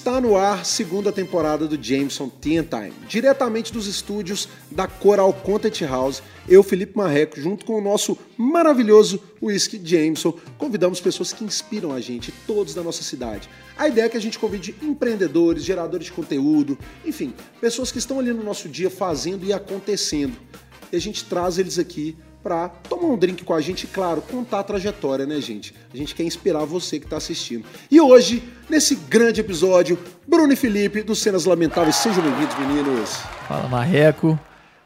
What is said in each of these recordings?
Está no ar segunda temporada do Jameson Tea Time, diretamente dos estúdios da Coral Content House. Eu, Felipe Marreco, junto com o nosso maravilhoso Whisky Jameson, convidamos pessoas que inspiram a gente, todos da nossa cidade. A ideia é que a gente convide empreendedores, geradores de conteúdo, enfim, pessoas que estão ali no nosso dia fazendo e acontecendo. E a gente traz eles aqui para tomar um drink com a gente e, claro, contar a trajetória, né, gente? A gente quer inspirar você que está assistindo. E hoje, nesse grande episódio, Bruno e Felipe, dos Cenas Lamentáveis, sejam bem-vindos, meninos. Fala, Marreco.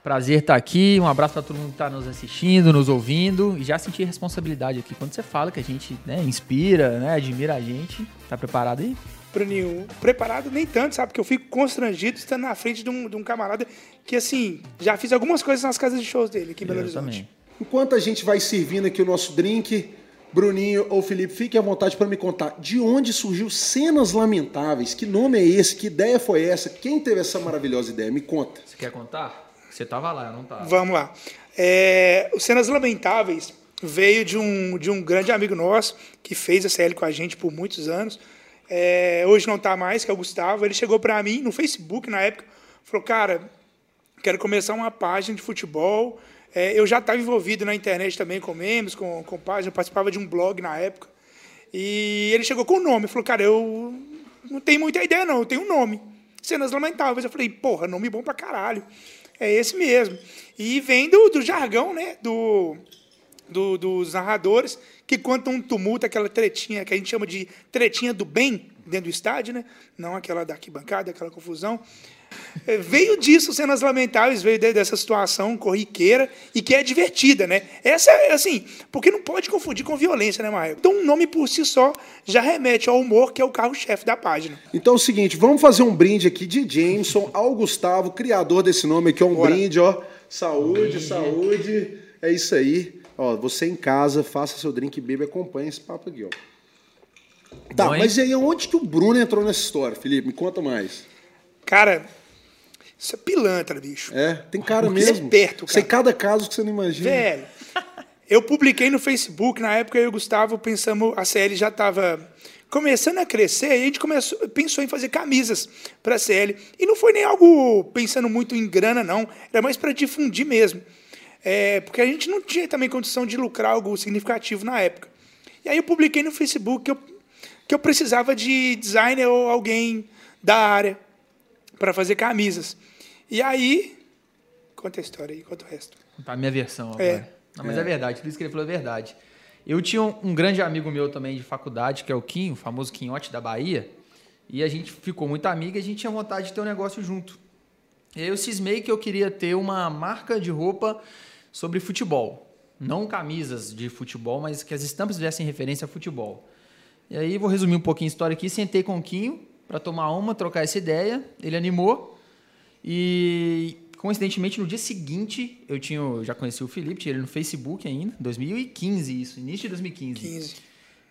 Prazer estar aqui. Um abraço para todo mundo que está nos assistindo, nos ouvindo. E já senti responsabilidade aqui quando você fala que a gente né, inspira, né, admira a gente. Tá preparado aí? Bruninho, preparado nem tanto, sabe? Porque eu fico constrangido estando na frente de um, de um camarada que, assim, já fiz algumas coisas nas casas de shows dele aqui em Belo Horizonte. também. Enquanto a gente vai servindo aqui o nosso drink, Bruninho ou Felipe, fiquem à vontade para me contar de onde surgiu Cenas Lamentáveis. Que nome é esse? Que ideia foi essa? Quem teve essa maravilhosa ideia? Me conta. Você quer contar? Você tava lá, eu não tava. Vamos lá. É, o Cenas Lamentáveis veio de um, de um grande amigo nosso que fez a CL com a gente por muitos anos. É, hoje não está mais, que é o Gustavo. Ele chegou para mim no Facebook na época, falou: Cara, quero começar uma página de futebol. É, eu já estava envolvido na internet também com memes, com, com página, participava de um blog na época. E ele chegou com o nome, falou: Cara, eu não tenho muita ideia, não, eu tenho um nome. Cenas Lamentáveis. Eu falei: Porra, nome bom pra caralho. É esse mesmo. E vem do, do jargão, né? Do, do- dos narradores que contam um tumulto, aquela tretinha que a gente chama de tretinha do bem dentro do estádio, né? Não aquela da arquibancada, aquela confusão. É, Veio disso cenas lamentáveis, veio de- dessa situação corriqueira e que é divertida, né? Essa é assim, porque não pode confundir com violência, né, Maio? Então, um nome por si só já remete ao humor, que é o carro-chefe da página. Então é o seguinte, vamos fazer um brinde aqui de Jameson ao Gustavo, criador desse nome aqui. É um Bora. brinde, ó. Saúde, saúde. É isso aí. Ó, você em casa, faça seu drink, beba e acompanhe esse papo aqui, ó. Tá, Bom, mas e aí onde que o Bruno entrou nessa história, Felipe? Me conta mais. Cara, isso é pilantra, bicho. É, tem cara Porque é mesmo. perto, Sei cara. cada caso que você não imagina. Velho, eu publiquei no Facebook, na época eu e o Gustavo pensamos, a CL já estava começando a crescer, e a gente começou, pensou em fazer camisas para a CL. E não foi nem algo pensando muito em grana, não, era mais para difundir mesmo. É, porque a gente não tinha também condição de lucrar algo significativo na época. E aí eu publiquei no Facebook que eu, que eu precisava de designer ou alguém da área para fazer camisas. E aí, conta a história aí, conta o resto. A minha versão agora. É. Não, mas é. verdade, tudo isso que ele falou é verdade. Eu tinha um, um grande amigo meu também de faculdade, que é o Kim, o famoso Quinhote da Bahia, e a gente ficou muito amigo e a gente tinha vontade de ter um negócio junto. E aí eu cismei que eu queria ter uma marca de roupa sobre futebol. Não camisas de futebol, mas que as estampas fizessem referência a futebol. E aí vou resumir um pouquinho a história aqui. Sentei com o Quinho para tomar uma, trocar essa ideia. Ele animou. E coincidentemente no dia seguinte, eu tinha, eu já conheci o Felipe, tinha ele no Facebook ainda, 2015 isso, início de 2015. 15.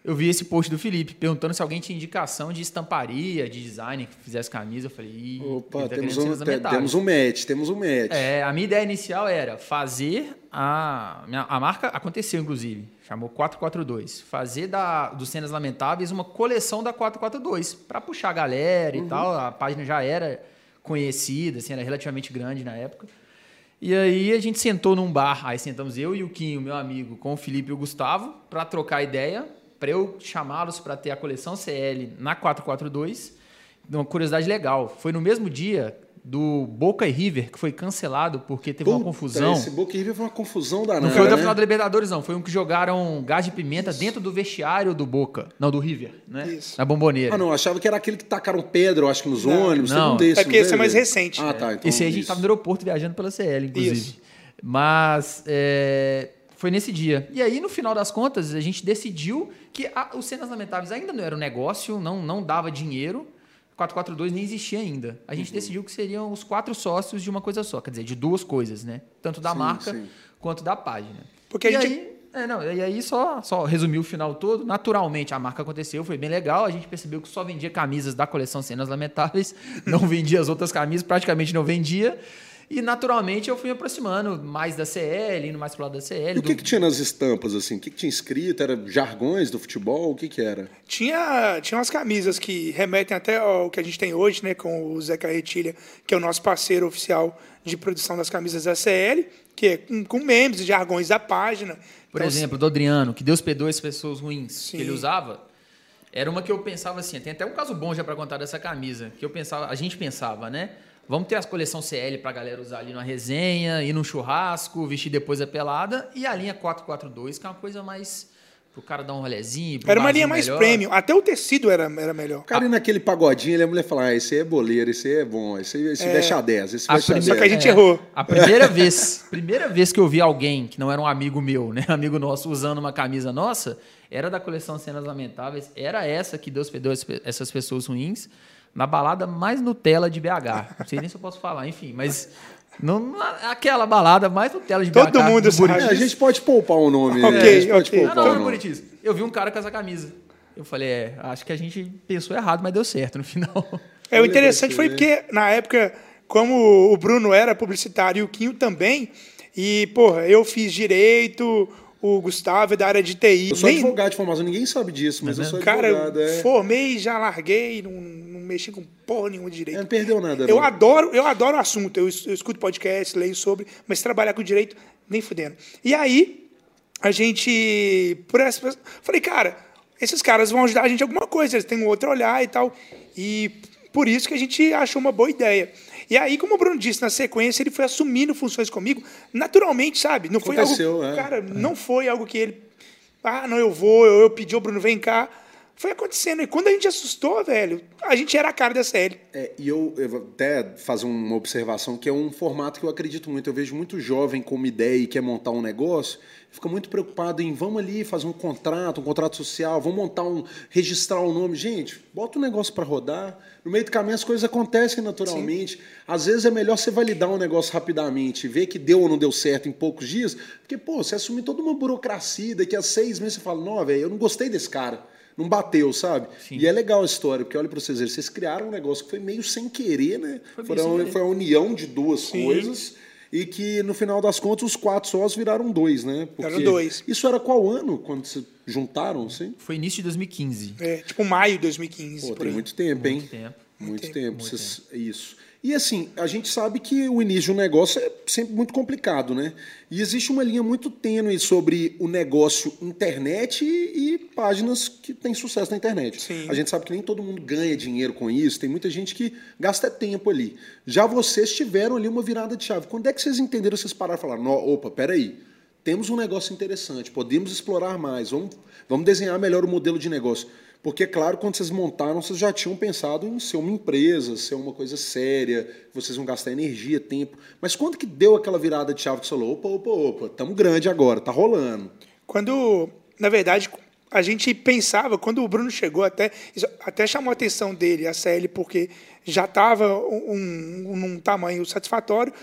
Eu vi esse post do Felipe perguntando se alguém tinha indicação de estamparia, de design que fizesse camisa. Eu falei, Opa, tá temos um, te- temos um match, temos um match. É, a minha ideia inicial era fazer a. A marca aconteceu, inclusive. Chamou 442. Fazer da, dos Cenas Lamentáveis uma coleção da 442. Para puxar a galera Uhum. e tal. A página já era conhecida, assim, era relativamente grande na época. E aí a gente sentou num bar. Aí sentamos eu e o Quinho, meu amigo, com o Felipe e o Gustavo, para trocar ideia, para eu chamá-los para ter a coleção CL na 442. Uma curiosidade legal. Foi no mesmo dia do Boca e River, que foi cancelado porque teve uma Puta, confusão. Esse Boca River foi uma confusão danada, Não foi o da né? final da Libertadores, não. Foi um que jogaram gás de pimenta dentro do vestiário do Boca. Não, do River, né? Isso. Na bomboneira. Ah, não, achava que era aquele que tacaram pedra, eu acho que nos ônibus, não. teve um desse. É porque não esse é mais recente. Ah, tá. Então, Esse aí a gente isso. estava no aeroporto viajando pela CL, inclusive. Isso. Mas é, foi nesse dia. E aí, no final das contas, a gente decidiu que a- os Cenas Lamentáveis ainda não era um negócio, não, não dava dinheiro. 442 nem existia ainda. A Uhum. gente decidiu que seriam os quatro sócios de uma coisa só, quer dizer, de duas coisas, né? Tanto da Sim, marca sim. quanto da página. Porque a e gente- aí, é, não, e aí só, só resumiu o final todo. Naturalmente, a marca aconteceu, foi bem legal. A gente percebeu que só vendia camisas da coleção Cenas Lamentáveis, não vendia as outras camisas, praticamente não vendia. E naturalmente eu fui me aproximando mais da CL, indo mais pro lado da CL. E o do- que, que tinha nas estampas, assim? O que, que tinha escrito? Era jargões do futebol? O que, que era? Tinha, tinha umas camisas que remetem até ao que a gente tem hoje, né, com o Zé Carretilha, que é o nosso parceiro oficial de produção das camisas da CL, que é com, com memes e jargões da página. Por Então, exemplo, do Adriano, que Deus perdoe as pessoas ruins Sim. que ele usava. Era uma que eu pensava assim, tem até um caso bom já para contar dessa camisa, que eu pensava, a gente pensava, né? Vamos ter as coleção CL pra galera usar ali numa resenha, ir num churrasco, vestir depois a pelada, e a linha 442, que é uma coisa mais pro cara dar um rolezinho. pro Era uma linha mais melhor. premium. Até o tecido era, era melhor. O cara ir naquele pagodinho, ele, a mulher fala, ah, esse aí é boleiro, esse aí é bom, esse, aí- esse veste a 10, esse A veste a primeira- 10. que a gente é, errou. A primeira vez, primeira vez que eu vi alguém que não era um amigo meu, né, amigo nosso, usando uma camisa nossa, era da coleção Cenas Lamentáveis, era essa que Deus perdoa essas pessoas ruins, na balada mais Nutella de BH. Não sei nem se eu posso falar, enfim, mas não, não- aquela balada mais Nutella de BH. Todo mundo sabe. Buritis. É, a gente pode poupar o nome. né? Ok, a gente pode ok. Ah, poupar não, o no nome. Buritis. Eu vi um cara com essa camisa. Eu falei, é, acho que a gente pensou errado, mas deu certo no final. É, o interessante foi porque, na época, como o Bruno era publicitário e o Quinho também, e, porra, eu fiz direito, o Gustavo é da área de TI. Eu sou nem- advogado de formação, ninguém sabe disso, mas eu sou Cara, advogado. eu é. formei, já larguei, não, não mexi com porra nenhuma de direito. É, não perdeu nada. Eu não. adoro, eu adoro o assunto, eu, eu escuto podcast, leio sobre, mas trabalhar com direito, nem fudendo. E aí, a gente. Por essa, falei, cara, esses caras vão ajudar a gente em alguma coisa, eles têm um outro olhar e tal. E por isso que a gente achou uma boa ideia. E aí, como o Bruno disse, na sequência, ele foi assumindo funções comigo, naturalmente, sabe? Não foi Aconteceu, algo. é. Cara, não foi algo que ele. Ah, não, eu vou, eu, eu pedi, ô Bruno, vem cá. Foi acontecendo. E quando a gente assustou, velho, a gente era a cara da série. É, e eu, eu vou até fazer uma observação que é um formato que eu acredito muito. Eu vejo muito jovem com uma ideia e quer montar um negócio, fica muito preocupado em vamos ali fazer um contrato, um contrato social, vamos montar um, registrar o nome. Gente, bota um negócio para rodar. No meio do caminho as coisas acontecem naturalmente. Às vezes é melhor você validar um negócio rapidamente, ver que deu ou não deu certo em poucos dias, porque, pô, você assumir toda uma burocracia, daqui a seis meses você fala, não, velho, eu não gostei desse cara. Não bateu, sabe? E é legal a história, porque olha pra vocês vocês criaram um negócio que foi meio sem querer, né? Foi Foi, meio sem a, querer. foi a união de duas coisas e que no final das contas os quatro sócios viraram dois, né? Viraram dois. Isso era qual ano quando se juntaram, assim? Foi início de 2015. É, tipo maio de 2015. Pô, por tem aí. muito tempo, hein? Muito tempo. Muito tempo, tempo. muito vocês- Isso. E assim, a gente sabe que o início de um negócio é sempre muito complicado, né? E existe uma linha muito tênue sobre o negócio internet e, e páginas que têm sucesso na internet. Sim. A gente sabe que nem todo mundo ganha dinheiro com isso, tem muita gente que gasta tempo ali. Já vocês tiveram ali uma virada de chave. Quando é que vocês entenderam, vocês pararam e falaram, "Nó, opa, peraí, temos um negócio interessante, podemos explorar mais, vamos, vamos desenhar melhor o modelo de negócio. Porque, claro, quando vocês montaram, vocês já tinham pensado em ser uma empresa, ser uma coisa séria, vocês vão gastar energia, tempo. Mas quando que deu aquela virada de chave que você falou, opa, opa, opa, estamos grande agora, tá rolando. Quando, na verdade, a gente pensava, quando o Bruno chegou, até, até chamou a atenção dele, a CL, porque já estava um, um, num tamanho satisfatório,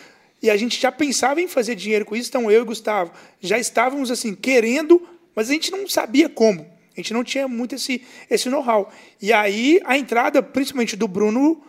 e a gente já pensava em fazer dinheiro com isso, então eu e Gustavo já estávamos assim, querendo, mas a gente não sabia como. Gente não tinha muito esse, esse know-how. E aí, a entrada, principalmente do Bruno,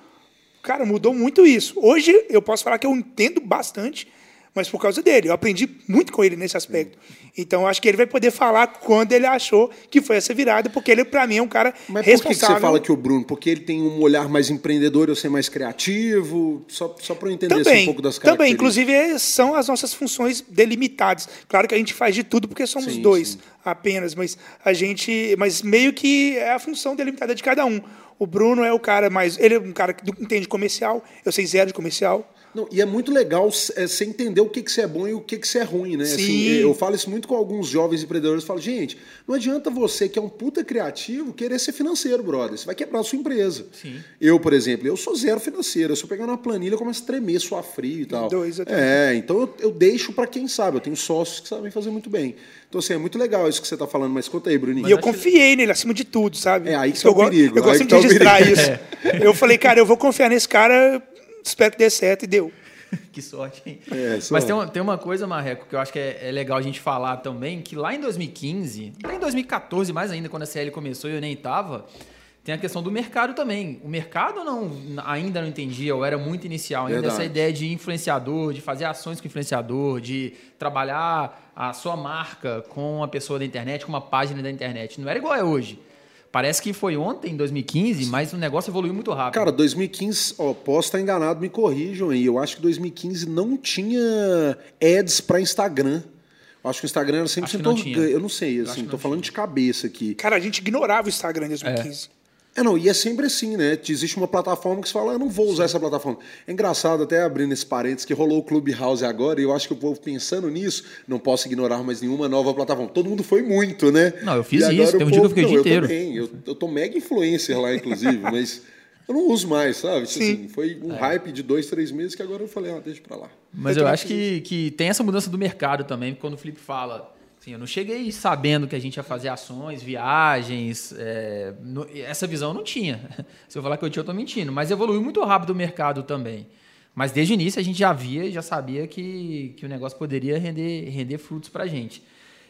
Cara, mudou muito isso. Hoje eu posso falar que eu entendo bastante, mas por causa dele. Eu aprendi muito com ele nesse aspecto. Então acho que ele vai poder falar quando ele achou que foi essa virada, porque ele, para mim, é um cara Mas por que que responsável. você fala que o Bruno? Porque ele tem um olhar mais empreendedor, eu ser mais criativo? Só, só para eu entender assim, Também, um pouco das também, características. inclusive é- são as nossas funções delimitadas. Claro que a gente faz de tudo porque somos Sim, dois sim. apenas, mas a gente, mas meio que é a função delimitada de cada um. O Bruno é o cara mais, ele é um cara que entende comercial, eu sei zero de comercial. Não, e é muito legal é, você entender o que, que você é bom e o que, que você é ruim, né? Assim, Sim. eu falo isso muito com alguns jovens empreendedores. Eu falo, gente, não adianta você, que é um puta criativo, querer ser financeiro, brother. Você vai quebrar a sua empresa. Sim. Eu, por exemplo, eu sou zero financeiro. Eu só pegar uma planilha, eu começo a tremer, suar frio e tal. Dois, eu também. é, então eu, eu deixo para quem sabe. Eu tenho sócios que sabem fazer muito bem. Então, assim, é muito legal isso que você tá falando. Mas conta aí, Bruninho. E eu confiei nele acima de tudo, sabe? É, aí que tá eu, go- perigo, Eu gosto de tá registrar isso. Eu falei, cara, eu vou confiar nesse cara, espero que dê certo, e deu. que sorte, hein? É, só- Mas tem uma, tem uma coisa, Marreco, que eu acho que é, é legal a gente falar também, que lá em 2015, até em 2014 mais ainda, quando a CL começou e eu nem tava, tem a questão do mercado também. O mercado não ainda não entendia, ou era muito inicial ainda, Verdade. essa ideia de influenciador, de fazer ações com influenciador, de trabalhar a sua marca com uma pessoa da internet, com uma página da internet. Não era igual é hoje. Parece que foi ontem, em 2015, mas o negócio evoluiu muito rápido. Cara, 2015, ó, posso estar enganado, me corrijam aí. Eu acho que 2015 não tinha ads para Instagram. Eu acho que o Instagram era sempre Acho que não tinha. Eu não sei, assim, tô falando de cabeça aqui. Cara, a gente ignorava o Instagram em 2015. É, não, e é sempre assim, né? Existe uma plataforma que você fala, eu não vou usar essa plataforma. É engraçado, até abrindo esse parênteses, que rolou o Clubhouse agora, e eu acho que o povo pensando nisso, não posso ignorar mais nenhuma nova plataforma. Todo mundo foi muito, né? Não, eu fiz isso, tem um dia que eu fiquei o dia eu inteiro. Também, eu, eu tô mega influencer lá, inclusive, mas eu não uso mais, sabe? Tipo Sim. Assim, foi um hype de dois, três meses que agora eu falei, ah, deixa pra lá. Mas Eu eu acho que, que tem essa mudança do mercado também, quando o Felipe fala. Assim, eu não cheguei sabendo que a gente ia fazer ações, viagens. é, no- essa visão não tinha. Se eu falar que eu tinha, eu tô mentindo. Mas evoluiu muito rápido o mercado também. Mas desde o início a gente já via e já sabia que, que o negócio poderia render, render frutos pra gente.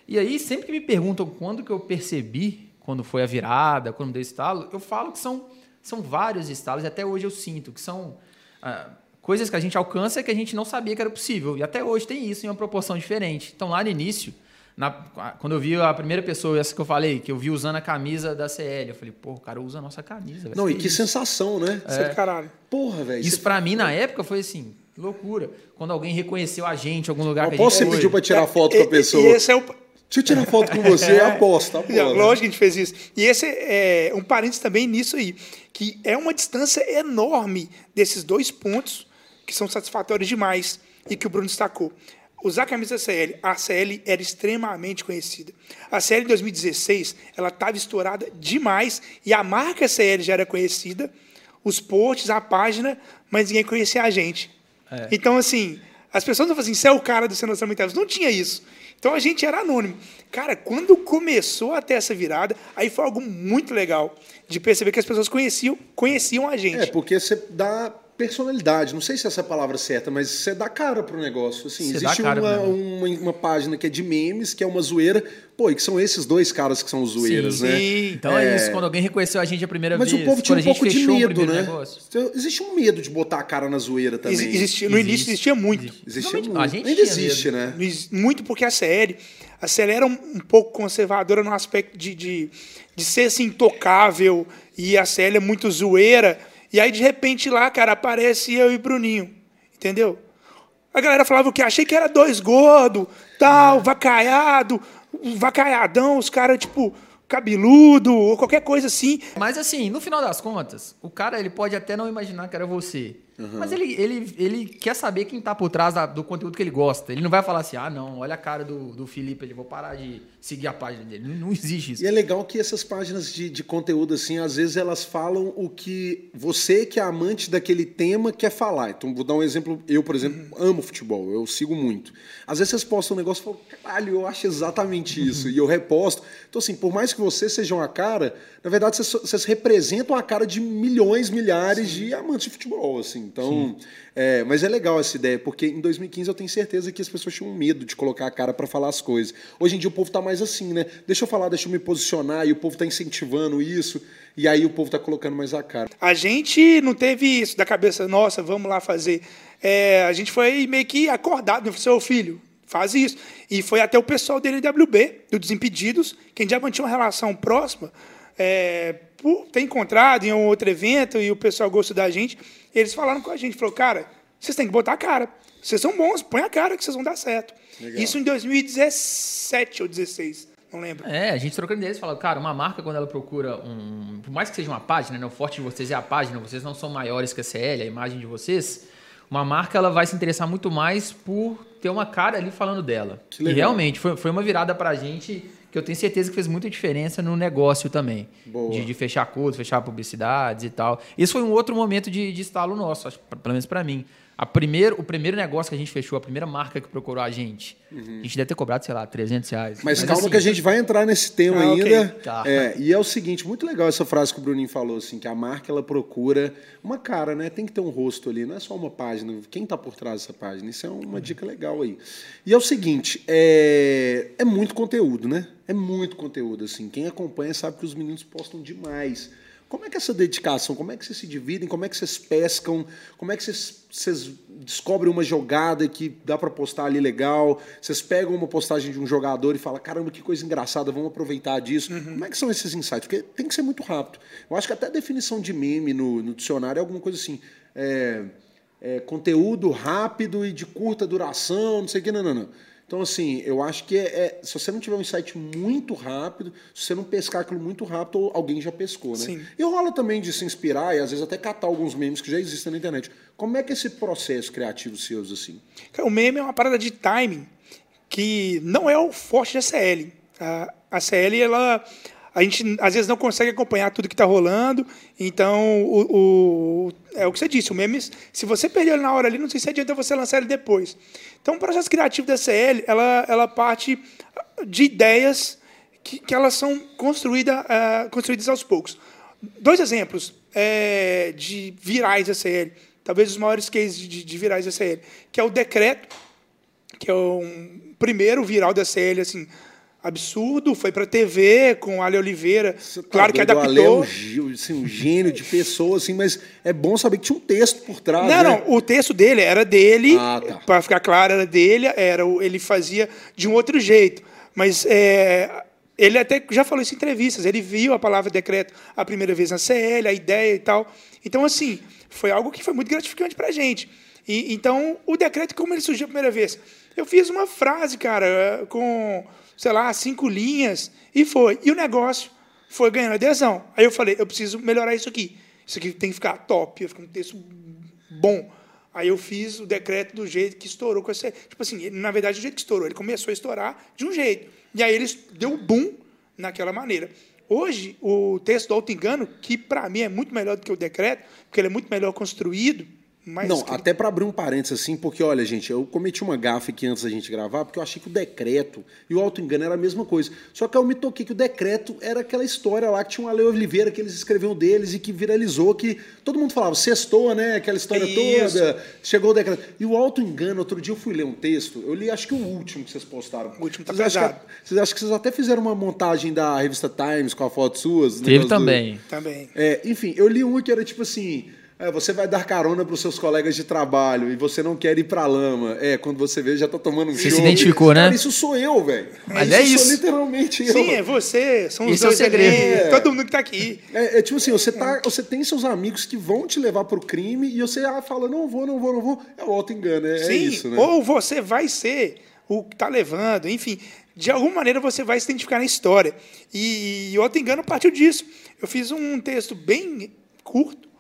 E aí, sempre que me perguntam quando que eu percebi, quando foi a virada, quando deu estalo, eu falo que são, são vários estalos, e até hoje eu sinto que são ah, coisas que a gente alcança que a gente não sabia que era possível. E até hoje tem isso em uma proporção diferente. Então, lá no início, na- quando eu vi a primeira pessoa, essa que eu falei, que eu vi usando a camisa da CL, eu falei, pô, o cara usa a nossa camisa. velho. Não, e que isso? sensação, né? Isso é do caralho. Porra, velho. Isso você- pra mim, na época, foi assim, loucura. Quando alguém reconheceu a gente em algum lugar que a Aposto que gente você foi. pediu pra tirar foto E- com a e- pessoa. E esse é o, Deixa eu tirar foto com você, aposta, aposta. Já, Lógico que a gente fez isso. E esse é um parênteses também nisso aí, que é uma distância enorme desses dois pontos que são satisfatórios demais e que o Bruno destacou. Usar a camisa CL, a CL era extremamente conhecida. A CL em 2016, ela estava estourada demais e a marca CL já era conhecida, os posts, a página, mas ninguém conhecia a gente. Então, assim, as pessoas não falam assim, você é o cara do Cenas Lamentáveis. Não tinha isso. Então a gente era anônimo. Cara, quando começou a ter essa virada, aí foi algo muito legal de perceber que as pessoas conheciam, conheciam a gente. É, porque você dá personalidade. Não sei se essa é a palavra certa, mas você dá cara pro negócio. Assim, Você existe cara uma, uma, uma página que é de memes, que é uma zoeira. Pô, e que são esses dois caras que são os zoeiras, Sim, né? sim. Então é... isso, quando alguém reconheceu a gente a primeira Mas vez. o povo tinha um pouco de medo, né? negócio. Então, Existe um medo de botar a cara na zoeira também. Ex- existia- no Existe. início existia muito. Existia Realmente, muito. a gente Ainda existe, medo. né? Muito porque a CL, a CL era um, um pouco conservadora no aspecto de, de, de ser assim, intocável, e a CL é muito zoeira. E aí, de repente, lá, cara, aparece eu e Bruninho. Entendeu? A galera falava o que? Achei que era dois gordo, tal, vacaiado, um vacaiadão, os caras, tipo, cabeludo, ou qualquer coisa assim. Mas assim, no final das contas, o cara ele pode até não imaginar que era você. Mas ele, ele, ele quer saber quem tá por trás da- do conteúdo que ele gosta. Ele não vai falar assim, ah, não, olha a cara do, do Felipe, ele vou parar de seguir a página dele. Não, não existe isso. E é legal que essas páginas de, de conteúdo, assim, às vezes elas falam o que você, que é amante daquele tema, quer falar. Então, vou dar um exemplo. Eu, por exemplo, amo futebol, eu sigo muito. Às vezes vocês postam um negócio e falam, caralho, eu acho exatamente isso. E eu reposto. Então, assim, por mais que vocês sejam a cara, na verdade, vocês, vocês representam a cara de milhões, milhares de amantes de futebol, assim. Então, é, mas é legal essa ideia, porque em 2015 eu tenho certeza que as pessoas tinham medo de colocar a cara para falar as coisas. Hoje em dia o povo tá mais assim, né? Deixa eu falar, deixa eu me posicionar, e o povo tá incentivando isso, e aí o povo tá colocando mais a cara. A gente não teve isso da cabeça, nossa, vamos lá fazer. É, a gente foi meio que acordado, né? seu filho, faz isso. E foi até o pessoal dele WB, do Desimpedidos, que a gente já mantinha uma relação próxima, é, por ter encontrado em um outro evento e o pessoal gostou da gente. Eles falaram com a gente, falou, cara, vocês têm que botar a cara. Vocês são bons, põe a cara que vocês vão dar certo. Legal. Isso em 2017 ou 2016, não lembro. É, a gente trocando ideias fala, cara, uma marca quando ela procura um. Por mais que seja uma página, né? O forte de vocês é a página, vocês não são maiores que a CL, a imagem de vocês. Uma marca ela vai se interessar muito mais por ter uma cara ali falando dela. E realmente foi, foi uma virada pra gente que eu tenho certeza que fez muita diferença no negócio também. Boa. De, de fechar acordos, fechar publicidades e tal. Isso foi um outro momento de, de estalo nosso, acho, pelo menos pra mim. A primeiro, o primeiro negócio que a gente fechou, a primeira marca que procurou a gente, a gente deve ter cobrado, sei lá, 300 reais. Mas, calma assim, que a gente vai entrar nesse tema Ah, ainda. Tá. É, e é o seguinte, muito legal essa frase que o Bruninho falou, assim, que a marca ela procura uma cara, né? Tem que ter um rosto ali, não é só uma página. Quem está por trás dessa página? Isso é uma dica legal aí. E é o seguinte, é, é muito conteúdo, né? É muito conteúdo, assim. Quem acompanha sabe que os meninos postam demais. Como é que é essa dedicação? Como é que vocês se dividem? Como é que vocês pescam? Como é que vocês, vocês descobrem uma jogada que dá para postar ali legal? Vocês pegam uma postagem de um jogador e falam, caramba, que coisa engraçada, vamos aproveitar disso. Uhum. Como é que são esses insights? Porque tem que ser muito rápido. Eu acho que até a definição de meme no, no dicionário é alguma coisa assim. É, é, conteúdo rápido e de curta duração, não sei o que, não, não, não. Então, assim, eu acho que é, é, se você não tiver um insight muito rápido, se você não pescar aquilo muito rápido, alguém já pescou, né? Sim. E rola também de se inspirar e às vezes até catar alguns memes que já existem na internet. Como é que é esse processo criativo seus, assim? O meme é uma parada de timing que não é o forte da CL. A, a CL, ela a gente às vezes não consegue acompanhar tudo que está rolando. Então, o, o, é o que você disse, o meme, se você perder ele na hora ali, não sei se adianta você lançar ele depois. Então, o processo criativo da CL, ela, ela parte de ideias que, que elas são construída, uh, construídas aos poucos. Dois exemplos é, de virais da CL, talvez os maiores cases de, de virais da CL, que é o decreto, que é um primeiro viral da CL, assim, absurdo, foi para TV com Ale Oliveira. Tá claro que adaptou. Ale é um, assim, um gênio de pessoa, assim, mas é bom saber que tinha um texto por trás. Não, né? não, o texto dele era dele, ah, tá. para ficar claro, era dele, era ele fazia de um outro jeito. Mas é, ele até já falou isso em entrevistas, ele viu a palavra decreto a primeira vez na CL, a ideia e tal. Então, assim, foi algo que foi muito gratificante para a gente. E, então, o decreto, como ele surgiu a primeira vez? Eu fiz uma frase, cara, com sei lá, cinco linhas, e foi. E o negócio foi ganhando adesão. Aí eu falei, eu preciso melhorar isso aqui. Isso aqui tem que ficar top, ficar um texto bom. Aí eu fiz o decreto do jeito que estourou com essa. Tipo assim, ele, na verdade, do jeito que estourou. Ele começou a estourar de um jeito. E aí ele deu um boom naquela maneira. Hoje, o texto do auto-engano, que para mim é muito melhor do que o decreto, porque ele é muito melhor construído, mais não, que... até para abrir um parênteses assim, porque olha, gente, eu cometi uma gafe aqui antes da gente gravar, porque eu achei que o decreto e o auto-engano era a mesma coisa. Só que eu me toquei que o decreto era aquela história lá que tinha um Ale Oliveira que eles escreviam deles e que viralizou, que todo mundo falava, sextou, né? Aquela história Isso. toda, chegou o decreto. E o auto-engano, outro dia eu fui ler um texto, eu li acho que o último que vocês postaram. O último tá vocês pesado. Acham que, vocês acham que vocês até fizeram uma montagem da revista Times com a foto suas? Teve também. Do... Também. É, enfim, eu li um que era tipo assim é, você vai dar carona para os seus colegas de trabalho e você não quer ir para a lama. É, quando você vê, já tá tomando um Você se identificou, né? Cara, isso sou eu, velho. Mas isso é isso. Sou literalmente eu. Sim, é você. São os Esse dois é o segredo. É. Todo mundo que tá aqui. É, é, tipo assim, você, tá, você tem seus amigos que vão te levar pro crime e você ah, fala, não vou, não vou, não vou. É o auto-engano, é, é, Sim, isso, né? Ou você vai ser o que tá levando, enfim. De alguma maneira você vai se identificar na história. E, e o auto-engano partiu disso. Eu fiz um texto bem curto,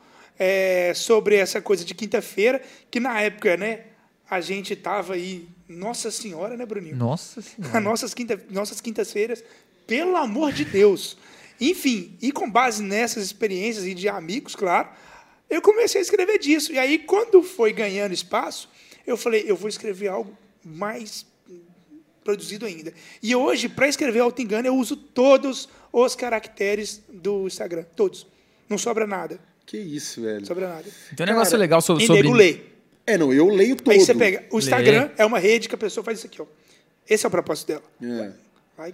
é, sobre essa coisa de quinta-feira, que na época, né, a gente estava aí, Nossa Senhora, né, Bruninho? Nossa Senhora. nossas, quinta, nossas quintas-feiras, pelo amor de Deus. Enfim, e com base nessas experiências e de amigos, claro, eu comecei a escrever disso. E aí, quando foi ganhando espaço, eu falei, eu vou escrever algo mais produzido ainda. E hoje, para escrever Auto Engano, eu uso todos os caracteres do Instagram. Todos. Não sobra nada. Que isso, velho. Sobre nada. Tem um negócio Cara, legal sobre. E sobre... nego lê. É, não, eu leio todo. Aí você pega. O Instagram lê. é uma rede que a pessoa faz isso aqui, ó. Esse é o propósito dela. É. Vai.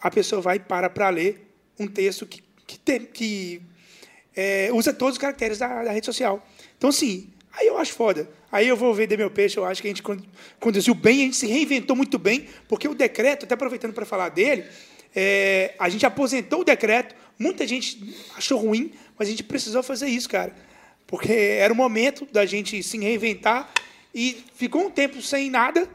A pessoa vai para para ler um texto que, que, tem, que é, usa todos os caracteres da, da, rede social. Então, assim, aí eu acho foda. Aí eu vou vender meu peixe, eu acho que a gente conduziu bem, a gente se reinventou muito bem, porque o decreto, até aproveitando para falar dele, é, a gente aposentou o decreto, muita gente achou ruim, mas a gente precisou fazer isso, cara. Porque era o momento da gente se reinventar e ficou um tempo sem nada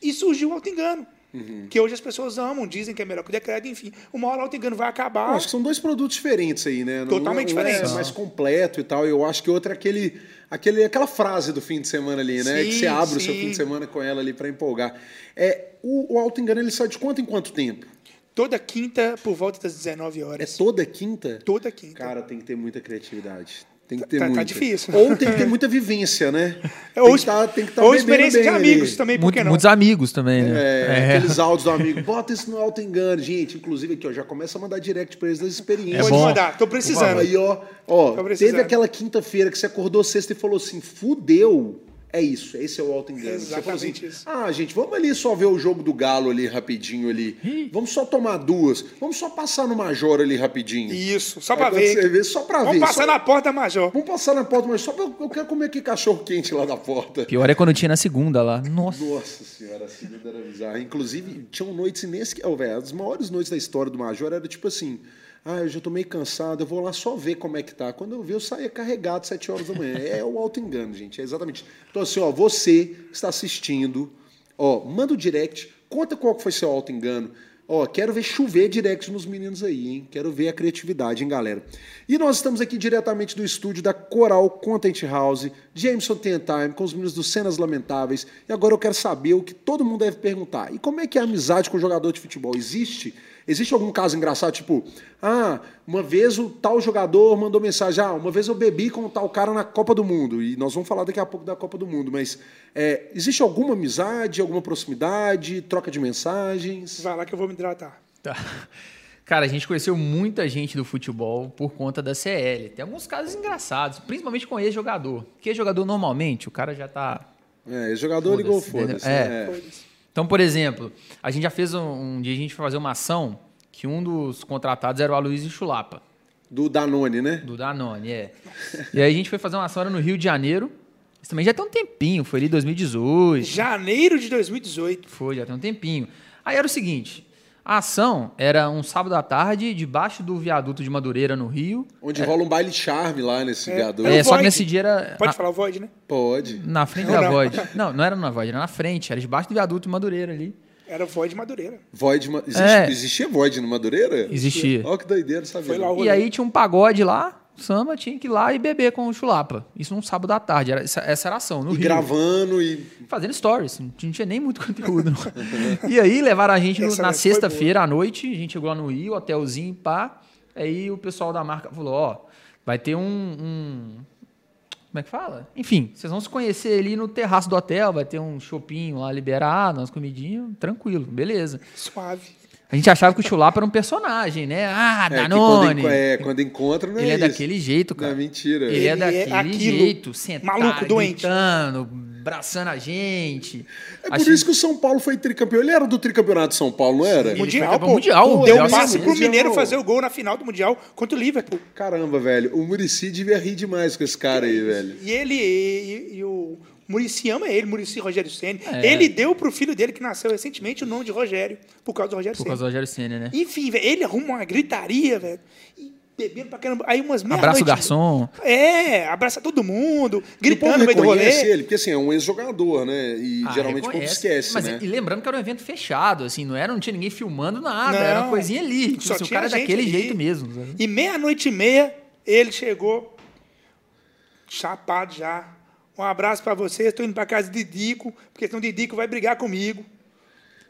e surgiu o auto-engano. Uhum. Que hoje as pessoas amam, dizem que é melhor que o decreto, enfim. Uma hora o auto-engano vai acabar. acho que são dois produtos diferentes aí, né? Totalmente um é, diferentes. Um é mais completo e tal. Eu acho que outro é aquele, aquele, aquela frase do fim de semana ali, né? Sim, que você abre sim. o seu fim de semana com ela ali para empolgar. É, o, o auto-engano ele sai de quanto em quanto tempo? Toda quinta, por volta das 19 horas. É toda quinta? Toda quinta. Cara, tem que ter muita criatividade. Tem que ter tá, muita. tá difícil. Ou tem que ter muita vivência, né? ou tem que tá, tem que tá ou experiência de amigos ali. também, por que não? Muitos amigos também, né? É, é. aqueles áudios do amigo. Bota isso no alto engano. Gente, inclusive aqui, ó, já começa a mandar direct pra eles das experiências. É Pode mandar, tô precisando. Aí, ó, ó teve aquela quinta-feira que você acordou sexta e falou assim: fudeu É isso, esse é o alto engano. Você falou assim, Exatamente isso. ah, gente, vamos ali só ver o jogo do Galo ali rapidinho ali. Vamos só tomar duas. Vamos só passar no Major ali rapidinho. Isso, só pra ver. você vê, só pra Vamos ver. passar só- na porta Major. Vamos passar na porta, mas só pra... Eu quero comer aqui cachorro quente lá da porta. Pior é quando tinha na segunda lá. Nossa. Nossa senhora, a segunda era bizarra. Inclusive, tinham noites inesquecíveis. Oh, velho, as maiores noites da história do Major era tipo assim. Ah, eu já tô meio cansado, eu vou lá só ver como é que tá. Quando eu vi, eu saía carregado 7 horas da manhã. É o auto-engano, gente. É exatamente. Então, assim, ó, você que está assistindo, ó, manda o direct, conta qual foi seu auto-engano. Ó, quero ver chover direct nos meninos aí, hein? Quero ver a criatividade, hein, galera? E nós estamos aqui diretamente do estúdio da Coral Content House, Jameson Ten Time, com os meninos do Cenas Lamentáveis. E agora eu quero saber o que todo mundo deve perguntar. E como é que é a amizade com o jogador de futebol? Existe? Existe algum caso engraçado, tipo, ah, uma vez o tal jogador mandou mensagem, ah, uma vez eu bebi com o tal cara na Copa do Mundo, e nós vamos falar daqui a pouco da Copa do Mundo, mas é, existe alguma amizade, alguma proximidade, troca de mensagens? Vai lá que eu vou me hidratar. Tá. Cara, a gente conheceu muita gente do futebol por conta da CL. Tem alguns casos engraçados, principalmente com ex-jogador. Porque jogador normalmente, o cara já tá. É, esse jogador ligou, Foda-se, entendeu? foda-se. É. né? Foda-se. Então, por exemplo, a gente já fez um, um dia a gente foi fazer uma ação que um dos contratados era o Aloysio Chulapa, Do Danone, né? do Danone, é. E aí a gente foi fazer uma ação era no Rio de Janeiro. Isso também já tem um tempinho, foi ali 2018. Janeiro de 2018. Foi, já tem um tempinho. Aí era o seguinte: a ação era um sábado à tarde, debaixo do viaduto de Madureira, no Rio. Onde rola um baile charme lá nesse viaduto. É, o só que nesse dia era. Pode na, falar o Void, né? Pode. na frente Não, da não. Void. Não, não era na Void, era na frente, era debaixo do viaduto de Madureira ali. Era o Void Madureira. Void. Ma- Existe, É. Existia Void no Madureira? Existia. Olha que doideira, sabia? Foi lá o E aí tinha um pagode lá, samba, tinha que ir lá e beber com o Chulapa. Isso num sábado à tarde, era, essa, essa era a ação, no E Rio. gravando e. Fazendo stories, não tinha nem muito conteúdo. e aí levaram a gente no- na sexta-feira à noite, a gente chegou lá no Rio, hotelzinho, pá. Aí o pessoal da marca falou, ó, vai ter um, um- Como é que fala? Enfim, vocês vão se conhecer ali no terraço do hotel, vai ter um chopinho lá liberado, umas comidinhas, tranquilo, beleza. Suave. A gente achava que o Chulapa era um personagem, né? Ah, É, que Danone. quando, en- é, quando encontra, não é Ele é isso. daquele jeito, cara. Não, mentira. Ele, é Ele é daquele aquilo, jeito, sentado, maluco, doente. gritando, abraçando a gente. É por isso que o São Paulo foi tricampeão. Ele era do tricampeonato de São Paulo, não era? Ele Mundial, pô. mundial, Deu um passe pro Mundial. Mineiro fazer o gol na final do Mundial contra o Liverpool. Caramba, velho. O Murici devia rir demais com esse cara aí, velho. E ele e, e o Murici ama ele, Murici Rogério Senna. É. Ele deu pro filho dele, que nasceu recentemente, o nome de Rogério, por causa do Rogério Por Senna. causa do Rogério Senna, né? Enfim, velho, ele arruma uma gritaria, velho. E bebendo pra caramba. Aí umas meia Abraça o garçom. É, abraça todo mundo, gritando no meio do rolê. ele, porque assim, é um ex-jogador, né? E Ah, geralmente o povo esquece, Mas, né? E lembrando que era um evento fechado, assim, não era, não tinha ninguém filmando nada, Não, era uma coisinha ali. Tipo só assim, o cara é daquele ali. jeito mesmo. sabe? E meia-noite e meia, ele chegou chapado já. Um abraço pra vocês, tô indo pra casa de Didico, porque senão o Didico vai brigar comigo.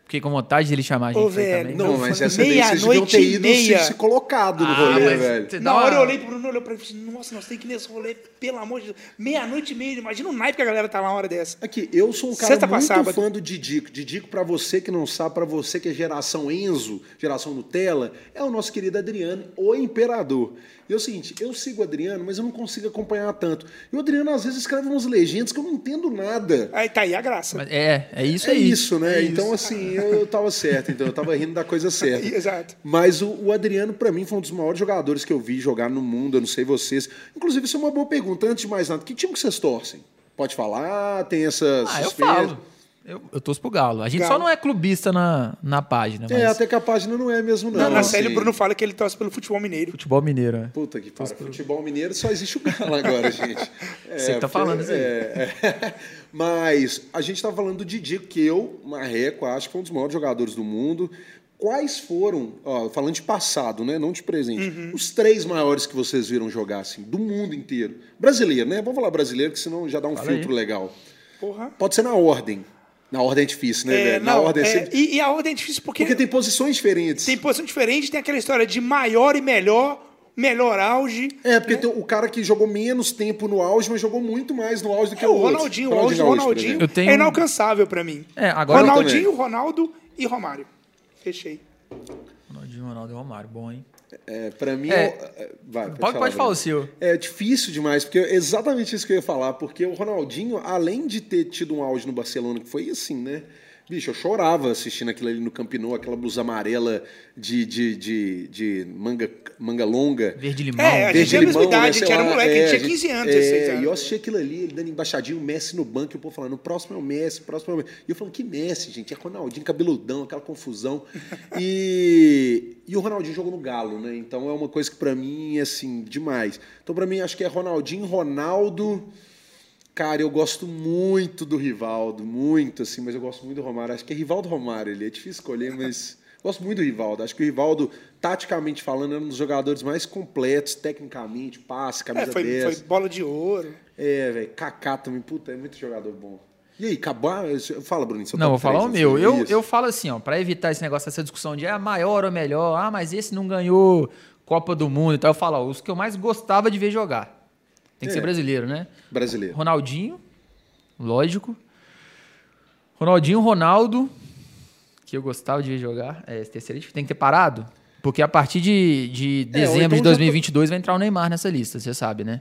Fiquei com vontade de ele chamar a gente Ô, velho, também. Não, Eu mas essa daí vocês deviam ter ido meia. se, se colocado no Ah, rolê, mas velho. Na hora eu olhei pro Bruno, olhou pra mim e falei, nossa, nós temos que ir nesse rolê, pelo amor de Deus. Meia-noite e meia, imagina o naipe que a galera tá lá uma hora dessa. Aqui, eu sou um cara Sexta muito sábado. fã do Didico. Didico, pra você que não sabe, pra você que é geração Enzo, geração Nutella, é o nosso querido Adriano, o Imperador. E é o seguinte, eu sigo o Adriano, mas eu não consigo acompanhar tanto. E o Adriano, às vezes, escreve umas legendas que eu não entendo nada. Aí tá aí a graça. Mas é, é isso é aí. isso, né? É então, assim, eu, eu tava certo, então eu tava rindo da coisa certa. Exato. Mas o, o Adriano, pra mim, foi um dos maiores jogadores que eu vi jogar no mundo, eu não sei vocês. Inclusive, isso é uma boa pergunta. Antes de mais nada, que time que vocês torcem? Pode falar? Tem essa Ah, eu falo. Eu, eu torço pro Galo. A gente Galo. só não é clubista na, na página, mas É, até que a página não é mesmo, não. Na, na série, o Bruno fala que ele torce pelo futebol mineiro. futebol mineiro. né? Puta que pariu. Futebol mineiro só existe o Galo agora, gente. É, Você que tá falando isso aí. é, é. Mas a gente tá falando do Didi, que eu, Marreco, acho que foi um dos maiores jogadores do mundo. Quais foram, ó, falando de passado, né? Não de presente, Uhum. os três maiores que vocês viram jogar, assim, do mundo inteiro? Brasileiro, né? Vamos falar brasileiro, que senão já dá um Fala filtro aí. legal. Porra. Pode ser na ordem. Na ordem é difícil, né, É, velho? Na ordem é é, sempre... e, e a ordem é difícil porque, Porque tem posições diferentes. tem posição diferente, tem aquela história de maior e melhor, melhor auge. É, porque tem o cara que jogou menos tempo no auge, mas jogou muito mais no auge do que É, o o outro. Ronaldinho, o auge do Ronaldinho Eu tenho- é inalcançável pra mim. É, agora Ronaldinho, Ronaldo e Romário. Fechei. Ronaldinho, Ronaldo e Romário, bom, hein? É, pra mim, É. é- vai, Pode, pode falar o seu. É difícil demais, porque é exatamente isso que eu ia falar, porque o Ronaldinho, além de ter tido um auge no Barcelona, que foi assim, né? Bicho, eu chorava assistindo aquilo ali no Camp Nou, aquela blusa amarela de, de, de, de manga, manga longa. Verde limão. É, a gente Verde tinha a mesma limão, idade, né, a gente era moleque, a é, gente tinha 15 anos, é, 16 anos. E eu assisti aquilo ali, ele dando embaixadinho, o Messi no banco, e o povo falando, o próximo é o Messi, o próximo é o Messi. E eu falando, que Messi, gente? É Ronaldinho, cabeludão, aquela confusão. E, e o Ronaldinho jogou no Galo, né? Então é uma coisa que pra mim é, assim, demais. Então pra mim, acho que é Ronaldinho, Ronaldo... Cara, eu gosto muito do Rivaldo, muito, assim, mas eu gosto muito do Romário. Acho que é Rivaldo Romário, ele é difícil escolher, mas gosto muito do Rivaldo. Acho que o Rivaldo, taticamente falando, é um dos jogadores mais completos, tecnicamente, passe, É, camisa foi, 10. foi bola de ouro. É, velho, Kaká também, puta, é muito jogador bom. E aí, acabar? Fala, Bruninho. Não, vou falar o meu. assim, Eu, isso. eu falo assim, ó, pra evitar esse negócio, essa discussão de é maior ou melhor, ah, mas esse não ganhou Copa do Mundo e tal. Eu falo, ó, os que eu mais gostava de ver jogar. Tem que É. ser brasileiro, né? Brasileiro. Ronaldinho, lógico. Ronaldinho, Ronaldo, que eu gostava de ver jogar. É, terceiro tem que ter parado. Porque a partir de, de É, dezembro então de já tô- 2022 vai entrar o Neymar nessa lista, você sabe, né?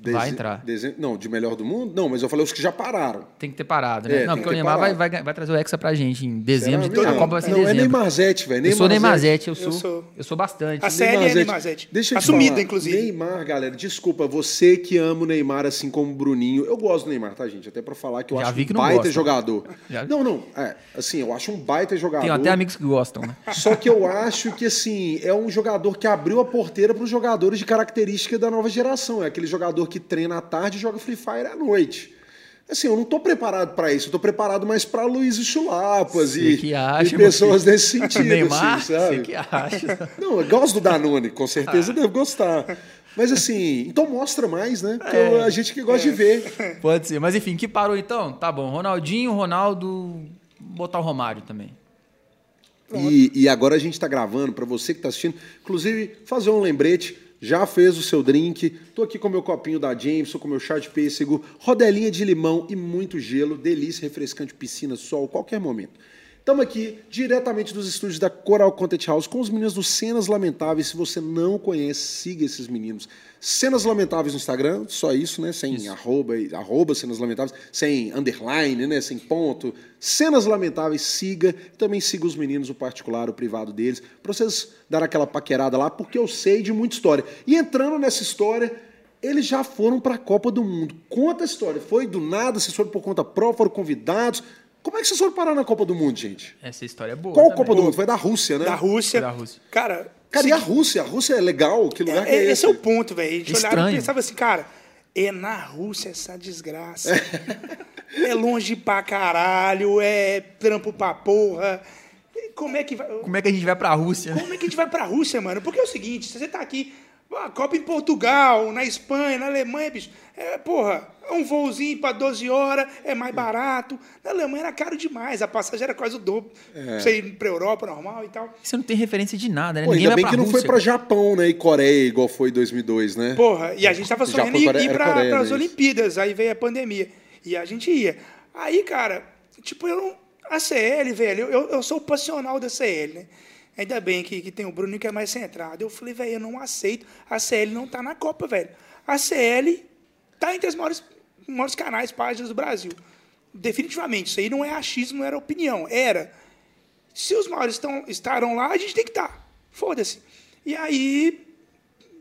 Vai entrar. Não, de melhor do mundo? Não, mas eu falei os que já pararam. Tem que ter parado, né? É, não, tem porque que o Neymar vai, vai, vai trazer o Hexa pra gente em dezembro. Será a mesmo? Copa vai ser em Não, é dezembro. Neymarzete, velho. Eu sou Neymarzete. Eu sou. Eu Eu sou. sou, bastante. A série é Neymarzete. Deixa eu Assumida, falar. inclusive. Neymar, galera, desculpa, você que ama o Neymar assim como o Bruninho. Eu gosto do Neymar, tá, gente? Até pra falar que eu Já acho um que não baita gosta. jogador. Já. Não, não, é, assim, eu acho um baita jogador. Tenho até amigos que gostam, né? Só que eu acho que, assim, é um jogador que abriu a porteira para os jogadores de característica da nova geração. É aquele jogador que treina à tarde e joga Free Fire à noite. Assim, eu não tô preparado para isso. Eu tô preparado mais para Luiz e Chulapas e, que acha, e pessoas filho. nesse sentido, Neymar, assim, sabe? você que acha. Não, eu gosto do Danone, com Ah. certeza devo gostar. Mas assim, então mostra mais, né? Porque É. a gente que gosta de ver. Pode ser. Mas enfim, que parou então? Tá bom. Ronaldinho, Ronaldo. Botar o Romário também. E, e agora a gente está gravando, para você que está assistindo, inclusive fazer um lembrete, já fez o seu drink, tô aqui com meu copinho da Jameson, com meu chá de pêssego, rodelinha de limão e muito gelo, delícia, refrescante, piscina, sol, qualquer momento. Estamos aqui diretamente dos estúdios da Coral Content House com os meninos do Cenas Lamentáveis. Se você não conhece, siga esses meninos. Cenas Lamentáveis no Instagram, só isso, né? Sem arroba, e- arroba Cenas Lamentáveis, sem underline, né? Sem ponto. Cenas Lamentáveis, siga. Também siga os meninos, o particular, o privado deles, para vocês dar aquela paquerada lá, porque eu sei de muita história. E entrando nessa história, eles já foram para a Copa do Mundo. Conta a história. Foi do nada, vocês foram por conta própria, foram convidados. Como é que vocês foram parar na Copa do Mundo, gente? Essa história é boa. Qual também. Copa do Mundo? Foi da Rússia, né? Da Rússia. Da Rússia. Cara, Cara, e a Rússia? A Rússia é legal? Que lugar que é é- esse? esse é o ponto, velho. A gente olhava e Estranho. pensava assim, cara, é na Rússia essa desgraça. é longe pra caralho, é trampo pra porra. Como é que vai. Como é que a gente vai pra Rússia? Como é que a gente vai pra Rússia, mano? Porque é o seguinte, se você tá aqui, a Copa em Portugal, na Espanha, na Alemanha, bicho, é, porra, um voozinho pra 12 horas é mais barato. Na Alemanha era caro demais, a passagem era quase o dobro. Pra você ir pra Europa normal e tal. Você não tem referência de nada, né? Pô, Ninguém ainda bem que não Rússia. foi pra Japão, né? E Coreia, igual foi em 2002, né? Porra, e a gente tava sonhando Coreia- ir Coreia, pras né, Olimpíadas, aí veio a pandemia. E a gente ia. Aí, cara, tipo, eu não. A CL, velho, eu, eu, eu sou o passional da CL, né? Ainda bem que, que tem o Bruno que é mais centrado. Eu falei, velho, eu não aceito. A CL não tá na Copa, velho. A CL tá entre as maiores, maiores canais, páginas do Brasil. Definitivamente. Isso aí não é achismo, não era opinião. Era. Se os maiores estão, estarão lá, a gente tem que estar. Foda-se. E aí,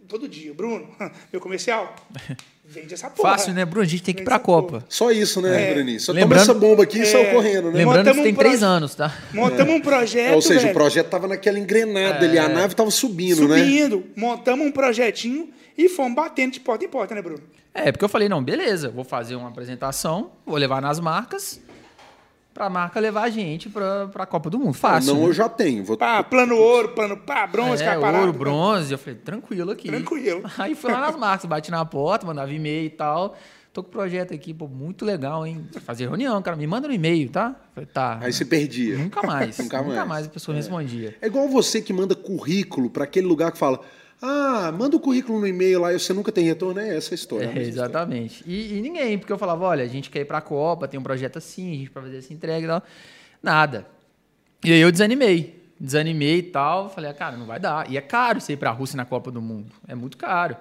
todo dia, Bruno, meu comercial, vende essa porra. Fácil, né, Bruno? A gente tem que ir pra essa porra. Copa. Só isso, né, É. Bruninho? Só Lembrando- toma essa bomba aqui e É. saiu correndo, né? Lembrando que tem um pro- três anos, tá? Montamos um projeto, É, ou seja, velho, o projeto tava naquela engrenada ali, a nave tava subindo, né? subindo, montamos um projetinho e fomos batendo de porta em porta, né, Bruno? É, porque eu falei, não, beleza, vou fazer uma apresentação, vou levar nas marcas, pra marca levar a gente pra, pra Copa do Mundo. Fácil. Não, né? eu já tenho. Vou... Pá, plano ouro, plano pá, bronze, é, cara, parado. ouro, bronze. Eu falei, tranquilo aqui. Tranquilo. Aí fui lá nas marcas, bati na porta, mandava e-mail e tal. Tô com o projeto aqui, pô, muito legal, hein? Fazer reunião, cara, me manda no e-mail, tá? Falei, tá. Aí você perdia. Nunca mais. Nunca nunca, mais. mais. a pessoa respondia. É igual você que manda currículo pra aquele lugar que fala: Ah, manda o currículo no e-mail lá e você nunca tem retorno. É essa a história. É, exatamente. E, e ninguém, porque eu falava, olha, a gente quer ir pra Copa, tem um projeto assim, a gente vai fazer essa entrega e tal. Nada. E aí eu desanimei. desanimei e tal. Falei, ah, cara, não vai dar. E é caro você ir pra Rússia na Copa do Mundo. É muito caro.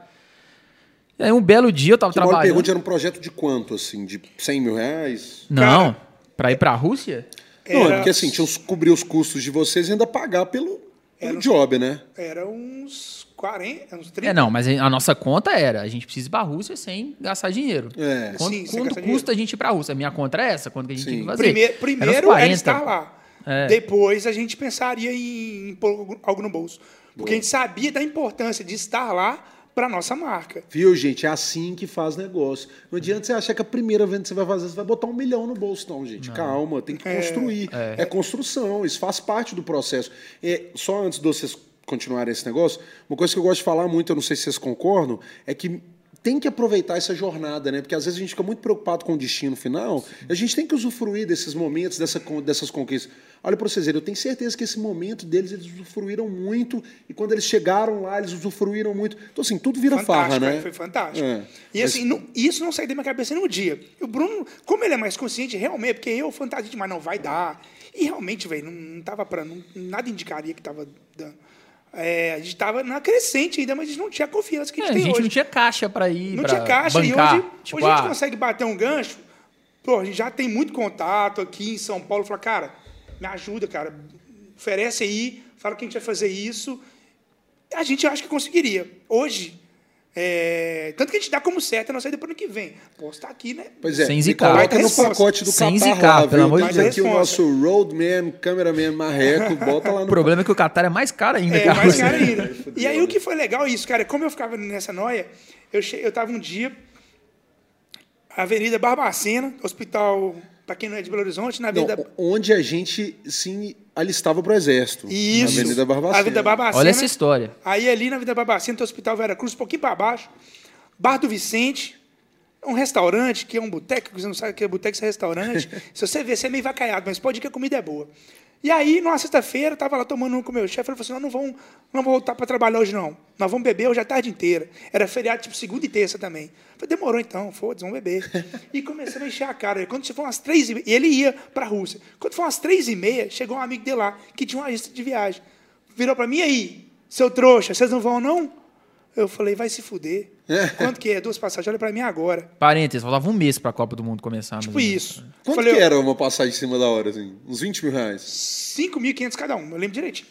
E aí um belo dia eu tava Que trabalhando. pergunta era um projeto de quanto, assim? De 100 mil reais? Não, pra ir pra Rússia? Não, é Era- porque assim, tinha os, cobrir os custos de vocês e ainda pagar pelo, pelo Era- job, né? Era uns 40, uns 30. É, não, mas a nossa conta era, a gente precisa ir pra Rússia sem gastar dinheiro. É. Quanto, Sim, quanto custa a gente ir pra Rússia? A minha conta era essa, quanto que a gente Sim. tinha que fazer? Primeiro, Era primeiro era 40. estar lá. É. Depois a gente pensaria em, em pôr algo- no bolso. Porque a gente sabia da importância de estar lá para nossa marca. Viu, gente? É assim que faz negócio. Não adianta você achar que a primeira venda que você vai fazer, você vai botar um milhão no bolso, não, gente. Calma, tem que construir. É. construção, isso faz parte do processo. É, só antes de vocês continuarem esse negócio, uma coisa que eu gosto de falar muito, eu não sei se vocês concordam, é que tem que aproveitar essa jornada, né? Porque às vezes a gente fica muito preocupado com o destino final. A gente tem que usufruir desses momentos, dessa, dessas conquistas. Olha para vocês eu tenho certeza que esse momento deles, eles usufruíram muito. E quando eles chegaram lá, eles usufruíram muito. Então, assim, tudo vira farra, Fantástico, né? é, foi fantástico. É. E Mas- assim, não- isso não saiu da minha cabeça no dia. O Bruno, como ele é mais consciente, realmente, porque eu fantasia demais, não vai dar. E realmente, velho, não, não tava para nada indicaria que tava dando. É, a gente tava na crescente ainda, mas a gente não tinha a confiança que a É, gente a tem gente hoje. não tinha caixa pra ir, Não pra tinha caixa bancar. e hoje, tipo, hoje a gente ah, consegue bater um gancho. Pô, a gente já tem muito contato aqui em São Paulo. Fala, cara, me ajuda, cara. Oferece aí, fala que a gente vai fazer isso. A gente acha que conseguiria. Hoje, é, tanto que a gente dá como certo a nossa ida para o ano que vem. Posso estar aqui, né? Pois é, Sem me zicar. coloca no pacote do Sem Qatar zicar, lá, pelo amor de Deus. aqui o nosso roadman, cameraman marreco, bota lá no O problema é que o Qatar é mais caro ainda É, mais caro ainda. E aí o que foi legal isso, cara, como eu ficava nessa noia, eu, che... eu tava um dia, Avenida Barbacena, hospital, para quem não é de Belo Horizonte, na Não, Avenida... onde a gente se alistava pro exército. Isso. Na Avenida Barbacena. Avenida Barbacena. Olha essa história. Aí ali na Avenida Barbacena tem o Hospital Vera Cruz, um pouquinho para baixo, Bar do Vicente, um restaurante, que é um boteco, que você não sabe o que é boteco, isso é restaurante. Se você ver, você é meio vacaiado, mas pode ir que a comida é boa. E aí, numa sexta-feira, eu tava lá tomando um com o meu chefe, ele falou assim, nós não vamos, não vamos voltar para trabalhar hoje, não. Nós vamos beber hoje a tarde inteira. Era feriado, tipo, segunda e terça também. Eu falei, demorou então, foda-se, vamos beber. E começamos a encher a cara. E quando foi umas três e meia, ele ia para a Rússia. Quando foi umas três e meia, chegou um amigo dele lá, que tinha uma agência de viagem. Virou para mim, e aí, seu trouxa, vocês não vão, não? Eu falei, vai se fuder. Quanto que é? Duas passagens, olha para mim agora. Parênteses, faltava um mês pra Copa do Mundo começar. Tipo menos. isso. Quanto falei, que era uma passagem em cima da hora, assim? Uns 20 mil reais. 5.500 cada um, eu lembro direitinho.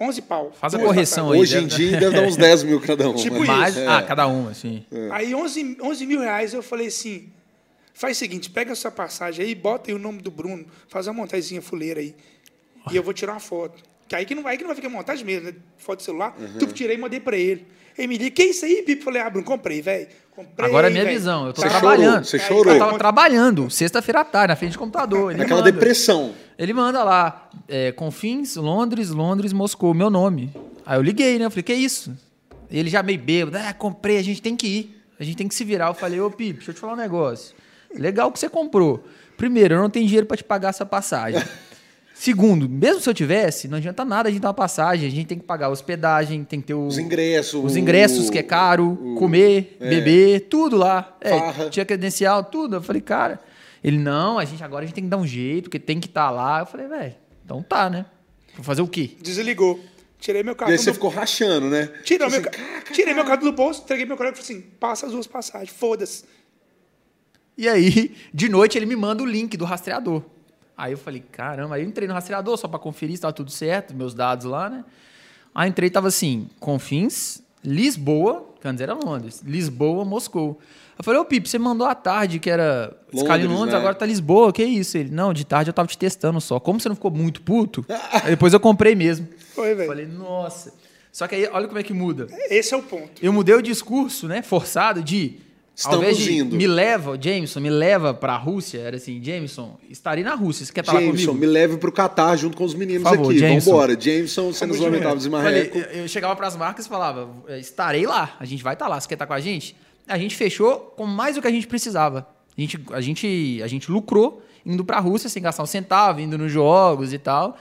11 pau. Faz a correção passagens. aí. Hoje em dia deve dar uns 10 mil cada um. Tipo mas- Mas, isso. ah, cada uma, assim. Aí 11, 11 mil reais eu falei assim, faz o seguinte, pega essa passagem aí, bota aí o nome do Bruno, faz uma montagemzinha fuleira aí. E eu vou tirar uma foto. Que aí que não vai, aí que não vai ficar montagem mesmo, né? Foto de celular. Uhum. Tu tirei e mandei pra ele. Ele me disse, que isso aí, Pipo? Falei, ah, Bruno, comprei, velho. Comprei, Agora é minha velho. visão. Eu tô Você trabalhando. chorou, você Aí, chorou. Eu tava trabalhando, sexta-feira à tarde, na frente do computador. Ele Naquela manda. depressão. Ele manda lá, é, Confins, Londres, Londres, Moscou, meu nome. Aí eu liguei, né? Eu falei, que isso? Ele já meio bêbado, ah, comprei, a gente tem que ir. A gente tem que se virar. Eu falei, ô Pipe, deixa eu te falar um negócio. Legal que você comprou. Primeiro, eu não tenho dinheiro pra te pagar essa passagem. Segundo, mesmo se eu tivesse, não adianta nada a gente dar uma passagem. A gente tem que pagar a hospedagem, tem que ter o- Os ingressos. os o- ingressos, que é caro, o- comer, é. beber, tudo lá. É, tinha credencial, tudo. Eu falei, cara, ele, não, a gente agora a gente tem que dar um jeito, porque tem que estar lá. Eu falei, velho, então tá, né? Vou fazer o quê? Desligou. Tirei meu E cartão aí você do... ficou rachando, né? Tirou Tipo meu... assim, ca- Tirei meu cartão do bolso, entreguei meu colega e falei assim, passa as duas passagens, foda-se. E aí, de noite, ele me manda o link do rastreador. Aí eu falei, caramba, aí eu entrei no rastreador só pra conferir se tava tudo certo, meus dados lá, né? Aí entrei tava assim, Confins, Lisboa, que antes era Londres, Lisboa, Moscou. Eu falei, ô Pipe, você mandou à tarde que era escala em Londres, Londres, né? agora tá Lisboa, que isso? Ele, não, de tarde eu tava te testando só. Como você não ficou muito puto, aí depois eu comprei mesmo. Foi, velho. Falei, nossa. Só que aí, olha como é que muda. Esse é o ponto. Eu mudei o discurso, né, forçado de Estamos invés de indo. me leva, Jameson, me leva pra Rússia, era assim, Jameson, estarei na Rússia, você quer estar lá Jameson, comigo? me leve pro Catar junto com os meninos Por favor, aqui. Jameson. Vambora. Jameson, você nos lamentáveis e Falei, marreco. eu chegava pras marcas e falava, "É, estarei lá, a gente vai estar lá, você quer estar com a gente? A gente fechou com mais do que a gente precisava. A gente, a gente, a gente lucrou indo pra Rússia sem gastar um centavo, indo nos jogos e tal.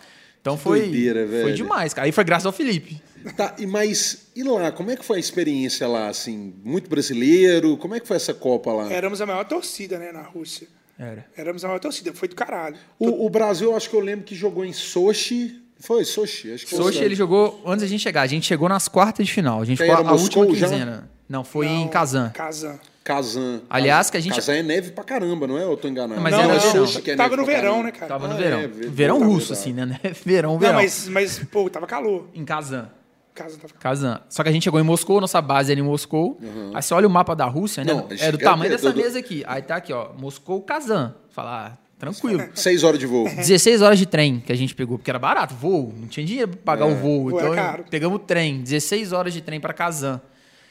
Então foi, doideira, foi velho. demais, cara. Aí foi graças ao Felipe. Tá, e mas e lá, como é que foi a experiência lá, assim? Muito brasileiro? Como é que foi essa Copa lá? Éramos a maior torcida, né, na Rússia. Era. Éramos a maior torcida, foi do caralho. O, o Brasil, eu acho que eu lembro que jogou em Sochi Foi, Sochi. Acho que foi Sochi, ele jogou antes da gente chegar. A gente chegou nas quartas de final. A gente ficou a Moscou última já? quinzena. Não, foi em Não, Kazan. Kazan. Kazan. Aliás, que a gente- Kazan é neve pra caramba, não é? Eu tô enganado? Mas Não, era não. Sochi que é tava no verão, caramba. né, cara? Tava no Ah, verão. é, ver- verão tá russo, verdade. assim, né? Verão, Não, verão. mas, mas, pô, tava calor. Em Kazan. Kazan tava calor. Kazan. Só que a gente chegou em Moscou, nossa base era em Moscou. Aí você olha o mapa da Rússia, né? Não, é do tamanho dessa do- mesa aqui. Aí tá aqui, ó. Moscou, Kazan. Falar, ah, tranquilo. Seis horas de voo. 16 horas de trem que a gente pegou, porque era barato, voo. Não tinha dinheiro pra pagar o voo. Pô, Então caro. pegamos o trem, 16 horas de trem pra Kazan.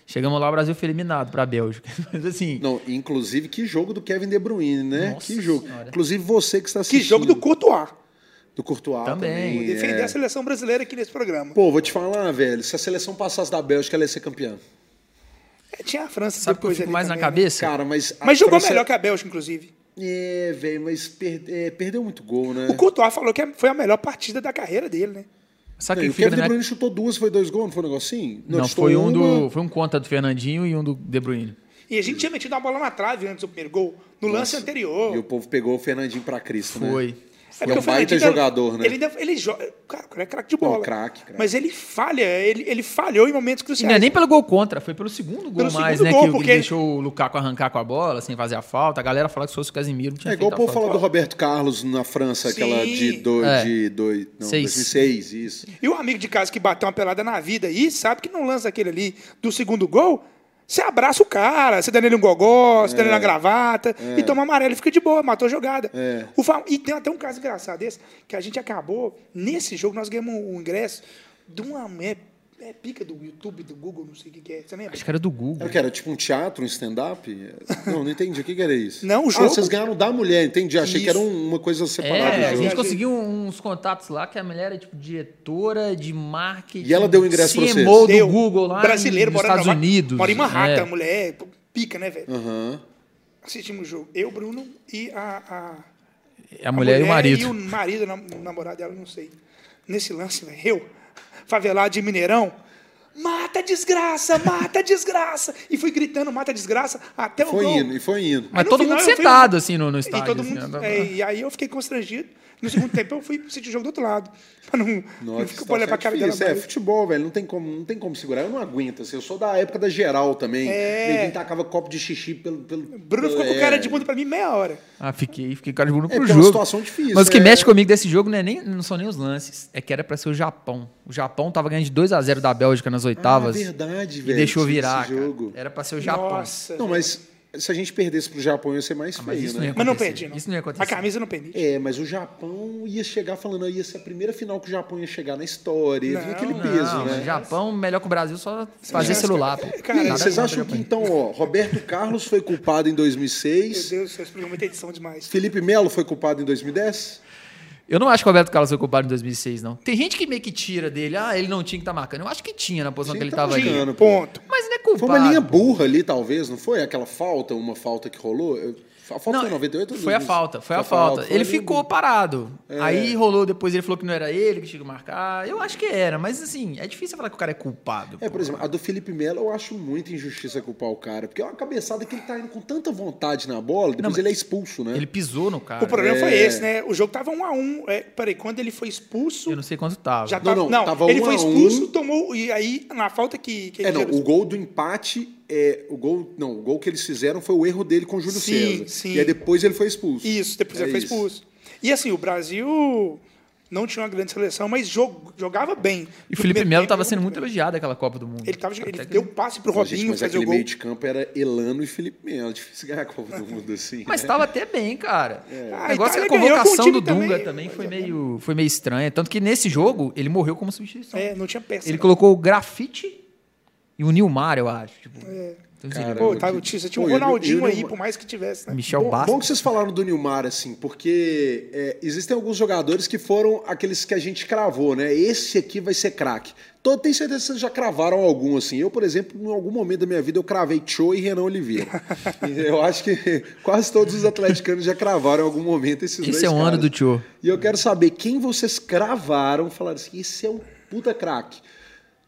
Chegamos lá, o Brasil foi eliminado pra Bélgica. Mas assim, Não, inclusive, que jogo do Kevin De Bruyne, né? Nossa que jogo. Senhora. Inclusive, você que está Que assistindo. jogo do Courtois. Do Courtois Também. também. Defender é. a seleção brasileira aqui nesse programa. Pô, vou te falar, velho. Se a seleção passasse da Bélgica, ela ia ser campeã. É, tinha a França sabe o que eu depois fico mais na também, né? cabeça? Cara, mas. a Mas jogou França- melhor que a Bélgica, inclusive. É, velho, mas per- é, perdeu muito gol, né? O Courtois falou que foi a melhor partida da carreira dele, né? Sabe Não, o e que o Kevin De minha... Bruyne chutou duas, foi dois gols, não foi um negocinho? Não, chutou foi um uma. do. Foi um contra do Fernandinho e um do De Bruyne. E a gente tinha metido uma bola na trave antes do primeiro gol, no lance Nossa, anterior. E o povo pegou o Fernandinho pra Cristo, né? Foi. É É um baita jogador, né? Ele, ele joga. Cara, o cara é craque de bola. craque, craque. Mas ele falha, ele, ele falhou em momentos E cruciais. não é nem pelo gol contra, foi pelo segundo gol Pelo mais, segundo né? gol, que, que porque- ele deixou o Lukaku arrancar com a bola, sem fazer a falta. A galera fala que se fosse o Casimiro, não tinha É igual o povo falta. fala do Roberto Carlos na França, Sim. aquela de, do, É. de dois, não, Seis. 2006, isso. E o amigo de casa que bateu uma pelada na vida aí, sabe que não lança aquele ali do segundo gol, você abraça o cara, você dá nele um gogó, você dá nele uma gravata, e toma amarelo e fica de boa, matou a jogada. É. O fa- E tem até um caso engraçado desse, que a gente acabou, nesse jogo, nós ganhamos um ingresso de uma é, é pica do YouTube, do Google, não sei o que, que é. Você lembra? Acho que era do Google. Era o que? Era tipo um teatro, um stand-up? Não, não entendi. O que, que era isso? Não, o Ah, jogo- vocês ganharam da mulher, entendi. Achei que Isso. era um- uma coisa separada É, do a gente conseguiu uns contatos lá que a mulher era tipo diretora de marketing. E ela deu o ingresso pra vocês? CMO do Deu. Google lá Brasileiro, nos Estados na- Unidos. Mora em Manhattan, É. a mulher, pica, né, velho? Aham. Assistimos o jogo. Eu, Bruno e a, a, A mulher e o marido. E o marido, namorado dela, não sei. Nesse lance, velho, eu, favelado de Mineirão, mata a desgraça, mata a desgraça. E fui gritando, mata a desgraça, até o Foi gol. indo, e foi indo. Mas todo final mundo eu fui- sentado, assim, no, no E, estádio. todo assim, mundo, né? é, e aí eu fiquei constrangido. No segundo tempo eu fui assistir o jogo do outro lado. Pra não, não Nossa, ficar olhando pra cara é dela. difícil. É, mais. futebol, velho, não tem, como, não tem como segurar. Eu não aguento, assim. Eu sou da época da geral também. É. Ninguém tacava copo de xixi pelo... pelo Bruno ficou com é. cara de bunda pra mim meia hora. Ah, fiquei, fiquei cara de bunda É, pro porque é uma jogo. situação difícil, Mas o que é. mexe comigo desse jogo não, é nem, não são nem os lances. É que era pra ser o Japão. O Japão tava ganhando de 2 a 0 da Bélgica nas oitavas. Ah, verdade, e velho. deixou tinha virar, jogo. Era pra ser o Japão. Nossa. Não, mas se a gente perdesse pro Japão ia ser mais Ah, mas feio, isso não né? ia Mas não perdi, não. Isso não ia acontecer. A camisa não permite. É, mas o Japão ia chegar falando, ia ser a primeira final que o Japão ia chegar na história, ia vir Não, aquele não, peso, Não, mas né? Japão, melhor que o Brasil, só fazer chance, celular. cara. pô. Cara, aí, vocês acham o que então, ó, Roberto Carlos foi culpado em Meu 2006, Deus, esse programa tem edição demais. Felipe Melo foi culpado em 2010? Eu não acho que o Roberto Carlos foi culpado em 2006, não. Tem gente que meio que tira dele. Ah, ele não tinha que estar marcando. Eu acho que tinha na posição que ele que tá ali. Ponto. Mas não é culpado. Foi uma linha burra ali, talvez, não foi? Aquela falta, uma falta que rolou? Eu- A falta Não, foi em 98 ou Foi a 2000? falta, foi a falta. foi Ele ali ficou parado. É. Aí rolou, depois ele falou que não era ele que tinha que marcar. Eu acho que era, mas assim, é difícil falar que o cara é culpado. É, pô. por exemplo, a do Felipe Melo eu acho muita injustiça culpar o cara, porque é uma cabeçada que ele tá indo com tanta vontade na bola, depois Não, ele é expulso, né? Ele pisou no cara. O problema É. foi esse, né? O jogo tava um a um. É, peraí, quando ele foi expulso. Eu não sei quanto tava. Já Não, tava, não, não, tava ele um foi a expulso, um. tomou. E aí, na falta que. que É, ele não, gerou- o gol do empate, é, o gol, não, o gol que eles fizeram foi o erro dele com o Júlio Sim, César. sim. E aí depois ele foi expulso. Isso, depois É ele foi isso. expulso. E assim, o Brasil não tinha uma grande seleção, mas jog- jogava bem. E o Felipe Melo tempo, tava jogou sendo muito bem. elogiado naquela Copa do Mundo. Ele, tava, ele que- deu passe pro Mas, gente, Robinho mas fazer aquele o gol. meio de campo era Elano e Felipe Melo. Difícil ganhar a Copa do Mundo assim. Mas né? tava até bem, cara. Ah, O negócio é a a Itália ganhou com o convocação do Dunga também, também, foi, mas é meio, foi meio estranha. Tanto que nesse jogo ele morreu como substituição. É, não tinha peça. Ele não. colocou o Grafite e o Nilmar, eu acho. Tipo, então, assim, Cara, Pô, eu tava, te- tinha, tinha um Pô, Ronaldinho e o aí, Neymar- por mais que tivesse, né? Michel Bom, Bastos. bom que vocês falaram do Nilmar, assim, porque é, existem alguns jogadores que foram aqueles que a gente cravou, né? Esse aqui vai ser craque. Tô, tenho certeza que vocês já cravaram algum, assim. Eu, por exemplo, em algum momento da minha vida, eu cravei Cho e Renan Oliveira. Eu acho que quase todos os atleticanos já cravaram em algum momento esses dois Esse é o ano do Tio. E eu quero saber quem vocês cravaram, falaram assim, esse é um puta craque.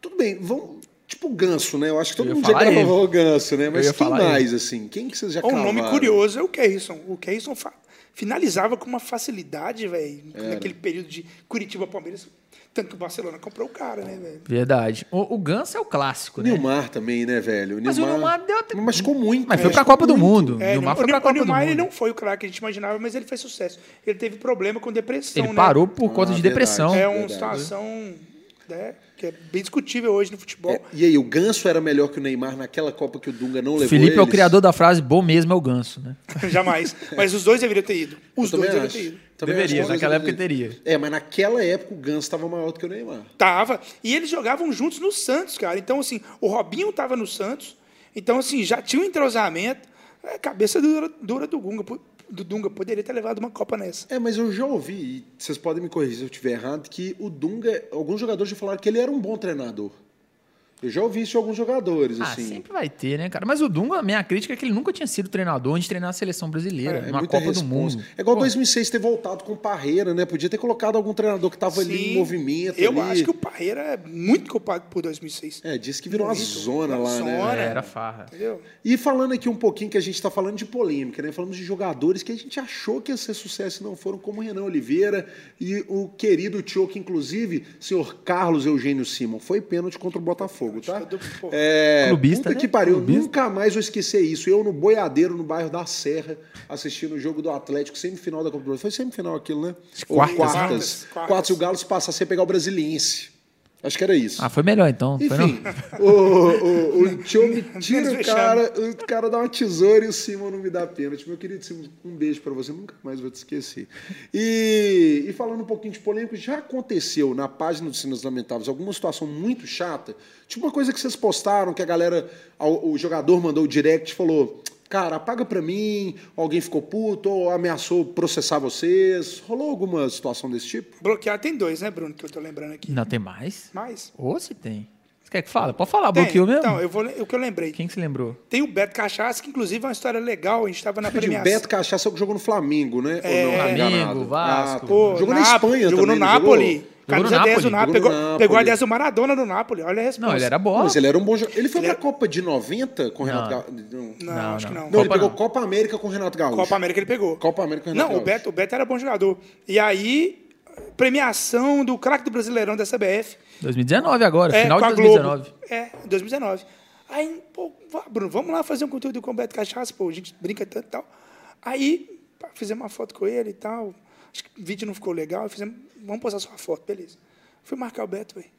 Tudo bem, vamos... Tipo o Ganso, né? Eu acho que todo mundo já gravou o Ganso, né? Mas quem mais, assim? Quem que vocês já Um nome curioso é o Keyson. O Keyson fa- finalizava com uma facilidade, velho, naquele período de Curitiba-Palmeiras. Tanto que o Barcelona comprou o cara, né, velho? Verdade. O, o Ganso é o clássico, né? Nilmar também, né, velho? O Mas o Nilmar deu até- Machucou muito. Mas foi pra Copa do Muito. Mundo. É, Nilmar o foi pra Nil- Copa o Nilmar do ele Mundo. não foi o craque que a gente imaginava, mas ele fez sucesso. Ele teve problema com depressão, Ele né? parou por conta Ah, de verdade. depressão. É uma Verdade. situação né, que é bem discutível hoje no futebol. É, e aí, o Ganso era melhor que o Neymar naquela Copa que o Dunga não levou Felipe é o eles? criador da frase bom mesmo é o Ganso, né? Jamais. Mas os dois deveriam ter ido. Os dois deveriam acho. ter ido. Também Deveria, naquela época teria. É, mas naquela época o Ganso estava maior do que o Neymar. Tava. E eles jogavam juntos no Santos, cara. Então, assim, o Robinho tava no Santos. Então, assim, já tinha um entrosamento. É, cabeça dura, dura do Gunga. Do Dunga poderia ter levado uma Copa nessa. É, mas eu já ouvi, e vocês podem me corrigir se eu estiver errado, que o Dunga, alguns jogadores já falaram que ele era um bom treinador. Eu já ouvi isso de alguns jogadores, Ah, assim. sempre vai ter, né, cara? Mas o Dunga, a minha crítica é que ele nunca tinha sido treinador antes de treinar a seleção brasileira, É numa muita Copa do responsa. Mundo. É igual Pô, 2006 ter voltado com o Parreira, né? Podia ter colocado algum treinador que estava ali em movimento. Eu ali. acho que o Parreira é muito culpado por 2006. É, disse que virou uma Muito. zona Uma lá, né? zona. é, era farra. Entendeu? E falando aqui um pouquinho que a gente está falando de polêmica, né? Falamos de jogadores que a gente achou que ia ser sucesso e não foram, como o Renan Oliveira e o querido tio, que inclusive, senhor Carlos Eugênio Simon, foi pênalti contra o Botafogo, tá? Todo- pô. É, Clubista, puta né? que pariu, Clubista. nunca mais vou esquecer isso. Eu no Boiadeiro, no bairro da Serra, assistindo o jogo do Atlético, semifinal da Copa do Brasil. Foi semifinal aquilo, né? Ou Quartas. quartas. Quartas, quartas. Quartas, e o Galo se passasse a pegar o Brasiliense. Acho que era isso. Ah, foi melhor então. Foi Enfim, não? o, o, o Tio me tira o cara, o cara dá uma tesoura e o Simon não me dá pênalti. Meu querido Simon, um beijo pra você, nunca mais vou te esquecer. E, e falando um pouquinho de polêmica, já aconteceu na página dos Sinos Lamentáveis alguma situação muito chata? Tipo uma coisa que vocês postaram, que a galera, o, o jogador mandou o direct e falou. Cara, apaga pra mim, alguém ficou puto ou ameaçou processar vocês. Rolou alguma situação desse tipo? Bloquear tem dois, né, Bruno? Que eu tô lembrando aqui. Não, tem mais? Mais? Ou se tem. Você quer que fala? Pode falar, Tem. bloqueou mesmo? Então, eu vou, o que eu lembrei. Quem que se lembrou? Tem o Beto Cachaça, que inclusive é uma história legal. A gente estava na premiação. Beto Cachaça é o que jogou no Flamengo, né? É, Ou não? Flamengo, Enganado. Vasco. Pô, jogou na Espanha Jogou também, no Napoli. jogou? Camisa Jogou no 10 do Napoli, Napoli. Pegou, no pegou a Napoli. 10 do Maradona no Napoli. Olha a resposta. Não, ele era bola. Mas ele era um bom jogador. Ele foi Ele pra é- Copa de 90 com o Renato Não. Gaúcho? Não. Não, Não, acho que não. não. Não, ele Copa pegou não. Copa América com o Renato Gaúcho. Copa América ele pegou. Copa América com o Renato Não, o Gaúcho. Beto, o Beto era bom jogador. E aí, premiação do craque do Brasileirão da CBF. 2019 agora, É, final de a 2019. Globo. É, 2019. Aí, pô, Bruno, vamos lá fazer um conteúdo com o Beto Cachaça, pô, a gente brinca tanto e tal. Aí, fizemos uma foto com ele e tal. Acho que o vídeo não ficou legal. Fizemos, vamos postar sua foto, beleza. Fui marcar o Beto, velho.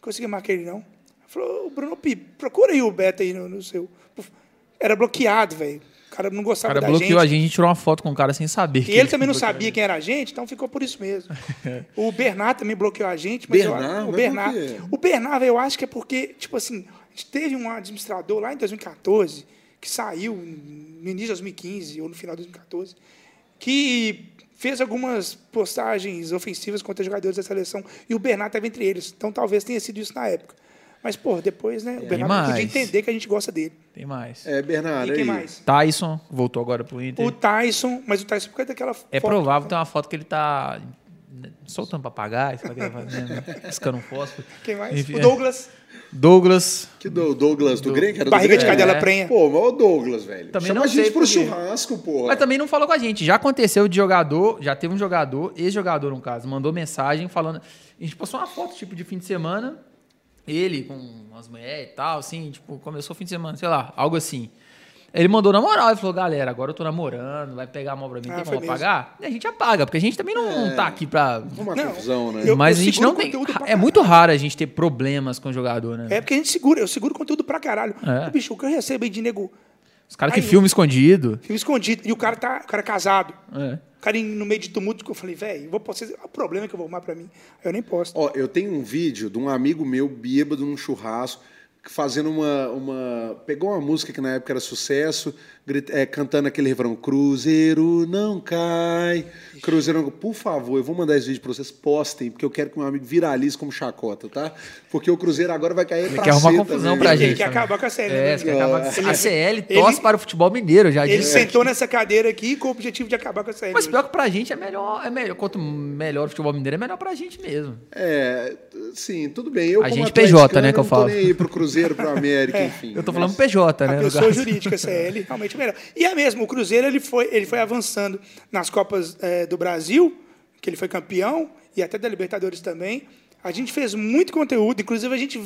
Consegui marcar ele, não. Falou, Bruno, Pi, procura aí o Beto aí no, no seu. Era bloqueado, velho. O cara não O gostava cara da bloqueou gente. a gente, a gente tirou uma foto com o cara sem saber. que E ele também não bloqueou. sabia quem era a gente, então ficou por isso mesmo. o Bernard também bloqueou a gente, mas eu- Bernard? o Mas Bernard, por quê? o Bernard, eu acho que é porque, tipo assim, a gente teve um administrador lá em 2014 que saiu no início de 2015 ou no final de 2014, que fez algumas postagens ofensivas contra jogadores da seleção e o Bernard estava entre eles. Então talvez tenha sido isso na época. Mas, pô, depois, né, o Bernard podia entender que a gente gosta dele. Tem mais. É, Bernardo, E quem aí. mais? Tyson voltou agora pro Inter. O Tyson, mas o Tyson por causa daquela É foto- provável ter uma foto que ele tá soltando papagaio, que ele tá fazendo? Piscando um fósforo. Quem mais? Enfim, o é. Douglas. Douglas. Que do Douglas do, Grêmio? que era do Barriga de Grêmio? cadela É. prenha. Pô, mas o Douglas, velho. Também Chama não a gente sei pro churrasco, porra. Mas também não falou com a gente. Já aconteceu de jogador, já teve um jogador, ex-jogador no caso, mandou mensagem falando. A gente postou uma foto, tipo, de fim de semana, ele com as mulheres e tal, assim, tipo, começou o fim de semana, sei lá, algo assim. Ele mandou na moral, ele falou, galera, agora eu tô namorando, vai pegar a mão pra mim, Ah, tem como mesmo. apagar? E a gente apaga, porque a gente também não, não tá aqui pra. Uma Não, confusão, né? eu- Mas a gente não tem. É muito raro a gente ter problemas com o jogador, né? É porque a gente segura, eu seguro conteúdo pra caralho. É. O bicho, o que eu recebo aí de nego Os caras que filmam escondido. filme escondido. E o cara tá, o cara é casado. É. O cara no meio de tumulto, que eu falei, velho, vou postar. O problema é que eu vou arrumar pra mim. Aí eu nem posto. Ó, eu tenho um vídeo de um amigo meu bêbado num churrasco fazendo uma, uma pegou uma música que na época era sucesso, grita- é, cantando aquele refrão Cruzeiro não cai, Cruzeiro não... Por favor, eu vou mandar esse vídeo pra vocês, postem, porque eu quero que meu amigo viralize como chacota, tá? Porque o Cruzeiro agora vai cair Ele pra quer arrumar confusão também. pra Ele gente. quer também. acabar com a série. É, né? quer acabar com- Ele- a CL ele- torce para o futebol mineiro, já Ele disse. sentou nessa cadeira aqui com o objetivo de acabar com a série. Mas hoje. pior que pra gente é melhor, é melhor. Quanto melhor o futebol mineiro, é melhor pra gente mesmo. É, sim, tudo bem. Eu, A gente PJ, né, que eu falo. Não tô nem aí pro Cruzeiro, pro América, enfim. Eu tô falando PJ, né? A pessoa jurídica, CL, realmente é melhor. E é mesmo, o Cruzeiro ele foi, ele foi avançando nas Copas eh, do Brasil, que ele foi campeão, e até da Libertadores também. A gente fez muito conteúdo, inclusive a gente,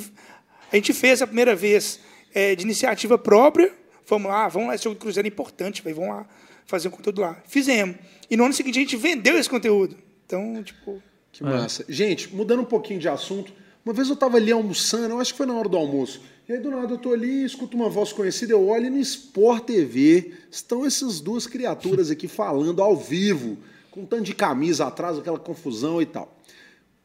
a gente fez a primeira vez é, de iniciativa própria. Vamos lá, vamos lá, esse jogo do Cruzeiro é importante, véio, vamos lá fazer um conteúdo lá. Fizemos. E no ano seguinte a gente vendeu esse conteúdo. Então, tipo. Que massa. É. Gente, mudando um pouquinho de assunto, uma vez eu estava ali almoçando, eu acho que foi na hora do almoço. E aí do nada eu tô ali, escuto uma voz conhecida, eu olho e no Sport TV estão essas duas criaturas aqui falando ao vivo, com um tanto de camisa atrás, aquela confusão e tal.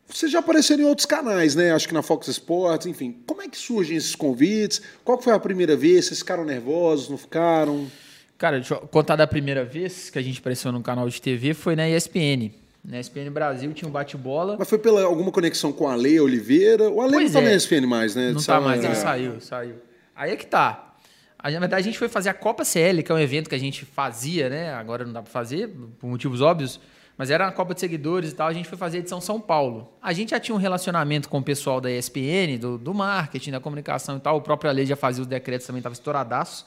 Você já apareceu em outros canais, né? Acho que na Fox Sports, enfim. Como é que surgem esses convites? Qual foi a primeira vez? Vocês ficaram nervosos, não ficaram? Cara, deixa eu contar da primeira vez que a gente apareceu no canal de TV, foi na ESPN. Na ESPN Brasil tinha um bate-bola. Mas foi pela alguma conexão com a Lei Oliveira? O Ale pois não tá é. na ESPN mais, né? Não tá mais, ele saiu, saiu. Aí é que tá. Na verdade, a gente foi fazer a Copa CL, que é um evento que a gente fazia, né? Agora não dá para fazer, por motivos óbvios. Mas era a Copa de Seguidores e tal, a gente foi fazer a edição São Paulo. A gente já tinha um relacionamento com o pessoal da ESPN, do, do marketing, da comunicação e tal. O próprio Ale já fazia os decretos, também estava estouradaço.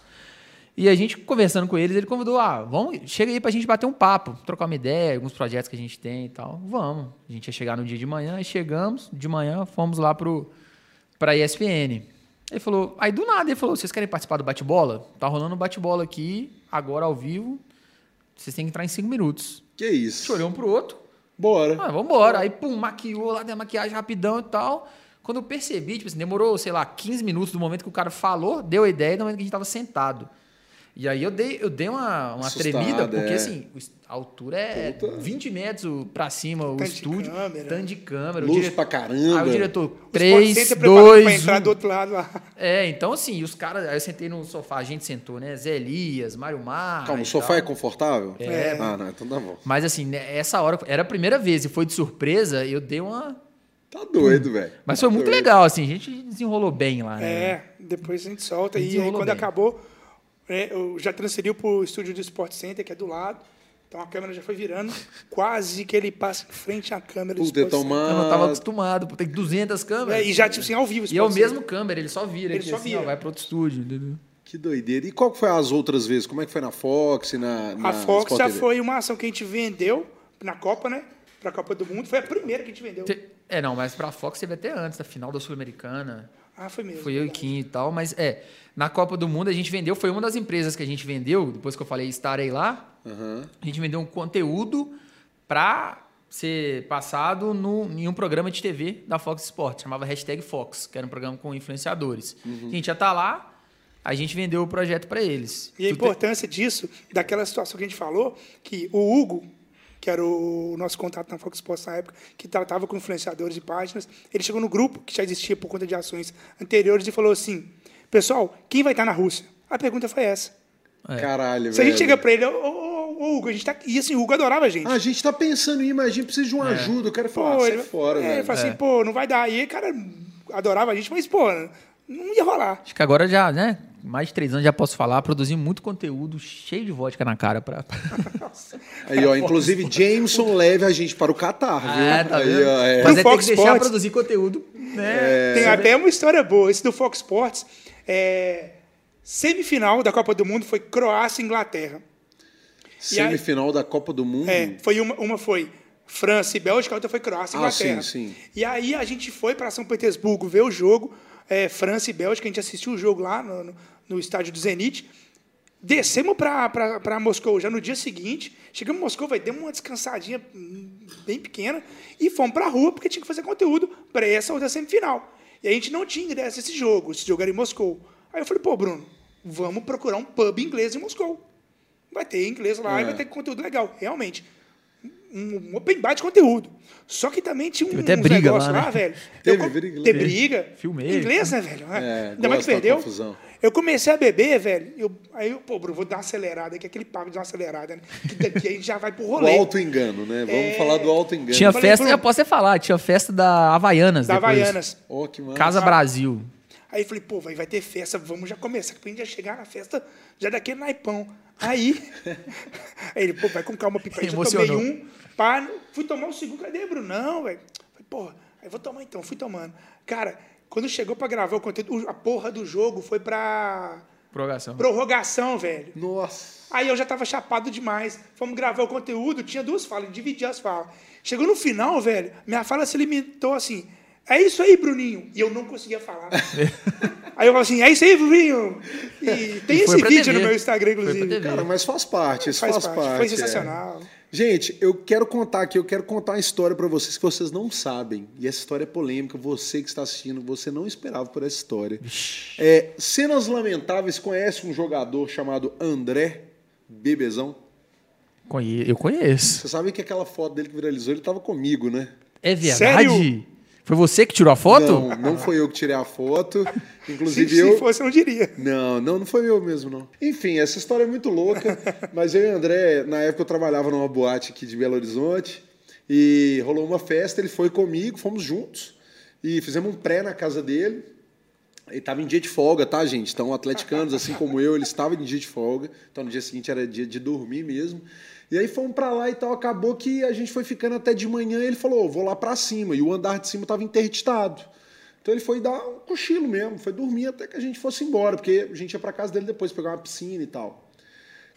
E a gente conversando com eles, ele convidou, ah, vamos, chega aí pra gente bater um papo, trocar uma ideia, alguns projetos que a gente tem e tal. Vamos. A gente ia chegar no dia de manhã, e chegamos, de manhã fomos lá pro, pra ESPN. Ele falou, aí do nada ele falou, vocês querem participar do bate-bola? Tá rolando um bate-bola aqui, agora ao vivo, vocês têm que entrar em cinco minutos. Que isso? A gente olhou um pro outro. Bora. Ah, vambora. Aí, pum, maquiou lá, deu maquiagem rapidão e tal. Quando eu percebi, tipo assim, demorou, sei lá, 15 minutos do momento que o cara falou, deu a ideia do momento que a gente tava sentado. E aí eu dei, eu dei uma, uma tremida, porque é. assim, a altura é Puta. 20 metros pra cima, o estúdio, tanto de câmera. Luz diretor, pra caramba. Aí o diretor, 3, 2, pra entrar do outro lado lá. É, então assim, os caras, aí eu sentei no sofá, a gente sentou, né, Zé Elias, Mário Mar. Calma, o sofá tal. é confortável? É. Ah, não, então tá bom. Mas assim, né, essa hora, era a primeira vez e foi de surpresa, eu dei uma... Tá doido, velho. Mas foi tá muito legal, assim, a gente desenrolou bem lá, né? É, depois a gente solta e aí quando bem. acabou é, eu já transferiu para o estúdio do Sport Center, que é do lado. Então a câmera já foi virando, quase que ele passa em frente à câmera do Puta, Sport Center. Eu não estava acostumado, tem 200 câmeras. É, e já, tipo assim, ao vivo. E é o mesmo câmera, ele só vira. Ele aqui, só assim, vira. Ó, vai para outro estúdio. Entendeu? Que doideira. E qual foi as outras vezes? Como é que foi na Fox, na, na A Fox Sport já TV? foi uma ação que a gente vendeu na Copa, né? Para a Copa do Mundo. Foi a primeira que a gente vendeu. É, não, mas para a Fox teve até antes, da final da Sul-Americana. Ah, foi mesmo. Foi eu e Kim e tal, mas é. Na Copa do Mundo a gente vendeu, foi uma das empresas que a gente vendeu, depois que eu falei estarei lá. Uhum. A gente vendeu um conteúdo para ser passado no, em um programa de TV da Fox Sports, chamava Hashtag Fox, que era um programa com influenciadores. Uhum. A gente já tá lá, a gente vendeu o projeto para eles. E a importância disso, daquela situação que a gente falou, que o Hugo, que era o nosso contato na Fox Sports na época, que tratava com influenciadores e páginas, ele chegou no grupo, que já existia por conta de ações anteriores, e falou assim: Pessoal, quem vai estar na Rússia? A pergunta foi essa. É. Caralho, Se velho. a gente chega pra ele, ô, ô, ô, Hugo, a gente tá. E assim, o Hugo adorava a gente. Ah, a gente tá pensando em ir, mas a gente precisa de uma É. ajuda. O cara fala, ah, sai ele, fora, é, velho. ele falou É. assim, pô, não vai dar. E aí, cara, adorava a gente, mas, pô, não ia rolar. Acho que agora já, né? Mais de três anos já posso falar, produzi muito conteúdo cheio de vodka na cara para. Aí, ó, inclusive, Jameson leve a gente para o Catar, viu? Ah, tá aí, ó, é. Mas aí tem Fox que deixar Sports. produzir conteúdo, né? Tem até uma história boa. Esse do Fox Sports, é, semifinal da Copa do Mundo foi Croácia e Inglaterra. Semifinal da Copa do Mundo. É, foi uma, uma foi França e Bélgica, a outra foi Croácia e Ah, Inglaterra. sim, sim. E aí a gente foi para São Petersburgo ver o jogo, é, França e Bélgica, a gente assistiu o jogo lá no, no, no estádio do Zenit. Descemos para Moscou já no dia seguinte. Chegamos em Moscou, vai demos uma descansadinha bem pequena e fomos para a rua porque tinha que fazer conteúdo para essa outra semifinal. E a gente não tinha ingresso a esse jogo, esse jogo era em Moscou. Aí eu falei, pô, Bruno, vamos procurar um pub inglês em Moscou. Vai ter inglês lá e É. vai ter conteúdo legal. Realmente. Um, um open bar de conteúdo. Só que também tinha um Teve até briga negócio lá, lá, né? velho. Teve Eu briga. Teve briga. Filmei. Inglês, né, velho? É, Ainda mais que perdeu. confusão. Eu comecei a beber, velho. Eu, aí eu, pô, Bruno, vou dar uma acelerada aqui, aquele papo de uma acelerada, né? Que daqui a gente já vai pro O rolê. auto-engano, né? Vamos É. falar do auto-engano. Tinha falei, festa, Bruno- eu posso até falar, tinha festa da Havaianas da depois. Havaianas. Ó, que massa. Casa Brasil. Aí eu falei, pô, vai, vai ter festa, vamos já começar, que a gente já chegar na festa já daquele naipão. Aí, aí ele, pô, vai com calma, pipa. Aí já tomei um, pá, fui tomar o segundo, cadê, Bruno? Não, velho. Falei, porra, aí vou tomar então, fui tomando. Cara, quando chegou pra gravar o conteúdo, a porra do jogo foi pra, Prorrogação. Prorrogação, velho. Nossa. Aí eu já tava chapado demais. Fomos gravar o conteúdo, tinha duas falas, dividir as falas. Chegou no final, velho, minha fala se limitou assim. É isso aí, Bruninho. E eu não conseguia falar. aí eu falo assim, é isso aí, Bruninho. E tem E esse vídeo TV. no meu Instagram, inclusive. Cara, mas faz parte, isso faz, Faz parte. parte. Foi é. Gente, eu quero contar aqui, eu quero contar uma história pra vocês que vocês não sabem. E essa história é polêmica, você que está assistindo, você não esperava por essa história. É, cenas lamentáveis, conhece um jogador chamado André Bebezão? Conhe- Eu conheço. Você sabe que aquela foto dele que viralizou, ele tava comigo, né? É verdade? Sério? Foi você que tirou a foto? Não, não foi eu que tirei a foto. Se, Inclusive se eu. fosse, eu não diria. Não, não, não foi eu mesmo, não. Enfim, essa história é muito louca, mas eu e o André, na época eu trabalhava numa boate aqui de Belo Horizonte e rolou uma festa, ele foi comigo, fomos juntos e fizemos um pré na casa dele. Estava em dia de folga, tá, gente? Então, atleticanos, assim como eu, ele estava em dia de folga. Então, no dia seguinte era dia de dormir mesmo. E aí fomos pra lá e tal. Acabou que a gente foi ficando até de manhã e ele falou: "Ô, vou lá pra cima. E o andar de cima estava interditado. Então ele foi dar um cochilo mesmo, foi dormir até que a gente fosse embora, porque a gente ia pra casa dele depois pegar uma piscina e tal.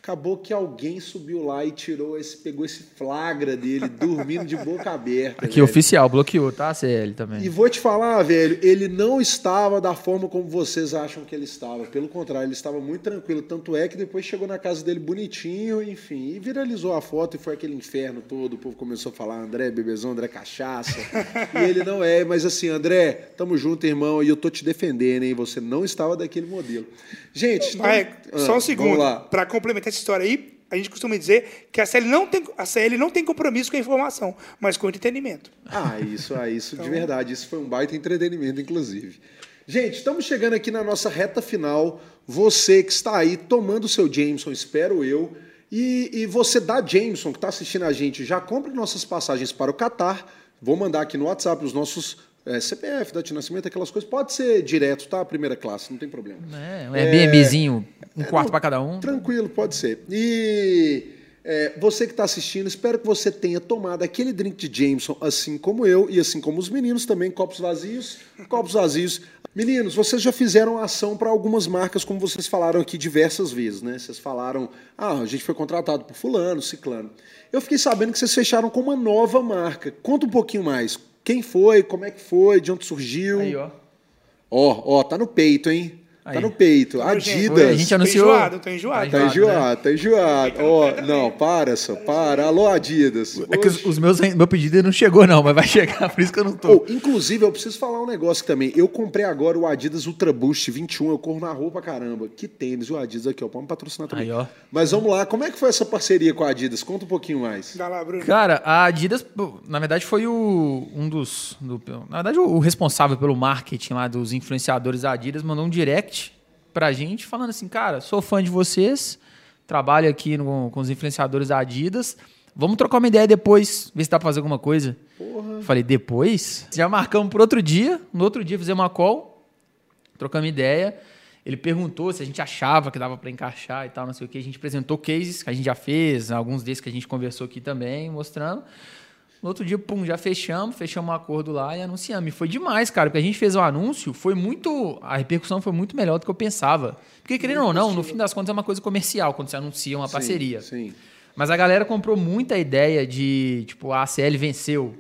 Acabou que alguém subiu lá e tirou esse, pegou esse flagra dele dormindo de boca aberta. Aqui, velho. oficial, bloqueou, tá? CL também. E vou te falar, velho, ele não estava da forma como vocês acham que ele estava. Pelo contrário, ele estava muito tranquilo. Tanto é que depois chegou na casa dele bonitinho, enfim, e viralizou a foto e foi aquele inferno todo. O povo começou a falar: André, bebezão, André, cachaça. e ele não é, mas assim, André, tamo junto, irmão, e eu tô te defendendo, hein? Você não estava daquele modelo. Gente, então- Mas, Ah, só um segundo. Vamos lá. Para complementar história aí, a gente costuma dizer que a CL não tem, a CL não tem compromisso com a informação, mas com o entretenimento. Ah, isso, ah, isso Então- de verdade. Isso foi um baita entretenimento, inclusive. Gente, estamos chegando aqui na nossa reta final. Você que está aí tomando o seu Jameson, espero eu. E, e você da Jameson, que está assistindo a gente, já compre nossas passagens para o Catar. Vou mandar aqui no WhatsApp os nossos é, CPF, data de nascimento, aquelas coisas. Pode ser direto, tá? Primeira classe, não tem problema. É, um Airbnbzinho, um quarto pra cada um. Tranquilo, pode ser. E é, você que está assistindo, espero que você tenha tomado aquele drink de Jameson, assim como eu e assim como os meninos também, copos vazios, copos vazios. Meninos, vocês já fizeram ação para algumas marcas, como vocês falaram aqui diversas vezes, né? Vocês falaram, ah, a gente foi contratado por fulano, ciclano. Eu fiquei sabendo que vocês fecharam com uma nova marca. Conta um pouquinho mais. Quem foi, como é que foi, de onde surgiu? Aí, ó. Ó, ó, tá no peito, hein? Tá no peito. Adidas. A gente anunciou. enjoado, tô enjoado. Tá Tá enjoado, tá enjoado. Ó, não, para, só, para. Alô, Adidas. É que os, os meus, meu pedido não chegou, não, mas vai chegar, por isso que eu não tô. Oh, inclusive, eu preciso falar um negócio também. Eu comprei agora o Adidas Ultra Boost 21, eu corro na rua pra caramba. Que tênis, o Adidas aqui, ó. Me patrocinar também. Aí, ó. Mas vamos lá, como é que foi essa parceria com a Adidas? Conta um pouquinho mais. Dá lá, Bruno. Cara, a Adidas, na verdade, foi o, um dos. do- na verdade, o, o responsável pelo marketing lá dos influenciadores da Adidas mandou um direct pra gente falando assim: cara, sou fã de vocês, trabalho aqui no- com os influenciadores da Adidas. Vamos trocar uma ideia depois, ver se dá pra fazer alguma coisa. Porra. Falei, depois? Já marcamos por outro dia. No outro dia fizemos uma call, trocamos ideia. Ele perguntou se a gente achava que dava para encaixar e tal, não sei o que. A gente apresentou cases que a gente já fez, alguns desses que a gente conversou aqui também, mostrando. No outro dia, pum, já fechamos, fechamos um acordo lá e anunciamos. E foi demais, cara, porque a gente fez o anúncio, foi muito. A repercussão foi muito melhor do que eu pensava. Porque, querendo ou não, no fim das contas é uma coisa comercial quando você anuncia uma Sim, parceria. Sim. Mas a galera comprou muita ideia de, tipo, a ACL venceu.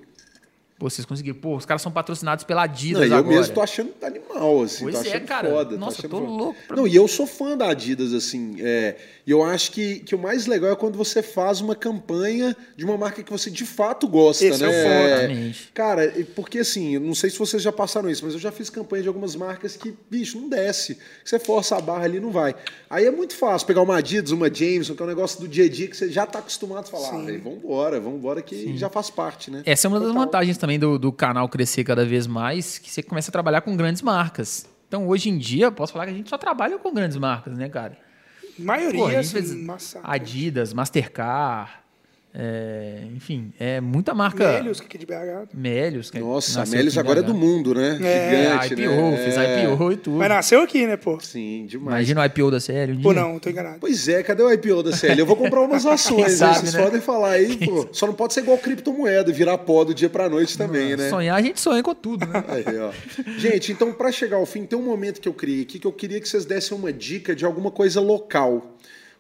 Pô, vocês conseguiram. Pô, os caras são patrocinados pela Adidas Não, eu agora. mesmo tô achando animal, assim. Pois tô é, achando cara. foda. Nossa, achando tô foda. louco pra- Não, e eu sou fã da Adidas, assim. É, e eu acho que, que o mais legal é quando você faz uma campanha de uma marca que você de fato gosta, Esse é né? o foda. Exatamente. Cara, porque assim, eu não sei se vocês já passaram isso, mas eu já fiz campanha de algumas marcas que, bicho, não desce. Você força a barra ali, não vai. Aí é muito fácil pegar uma Adidas, uma Jameson, que é um negócio do dia a dia que você já tá acostumado a falar, ah, velho, vambora, vambora, que já faz parte, né? Essa é uma das Total. vantagens também do, do canal crescer cada vez mais, que você começa a trabalhar com grandes marcas. Então, hoje em dia, posso falar que a gente só trabalha com grandes marcas, né, cara? maioria, Pô, a gente assim, fez. Adidas, Mastercard, É, enfim, é muita marca. Melios, que é de BH. Melios. que Nossa, a nasceu Melios agora é do mundo, né? É, Gigante, IPO, né? fez É. IPO e tudo. Mas nasceu aqui, né, pô? Sim, demais. Imagina o IPO da série. Um Pô, dia. não, tô enganado. Pois é, cadê o IPO da CL? Eu vou comprar umas ações, né? sabe, vocês né? podem falar aí, pô. Só não pode ser igual criptomoeda, virar pó do dia pra noite também, né? Sonhar, a gente sonha com tudo, né? Aí, ó. Gente, então pra chegar ao fim, tem um momento que eu criei aqui que eu queria que vocês dessem uma dica de alguma coisa local.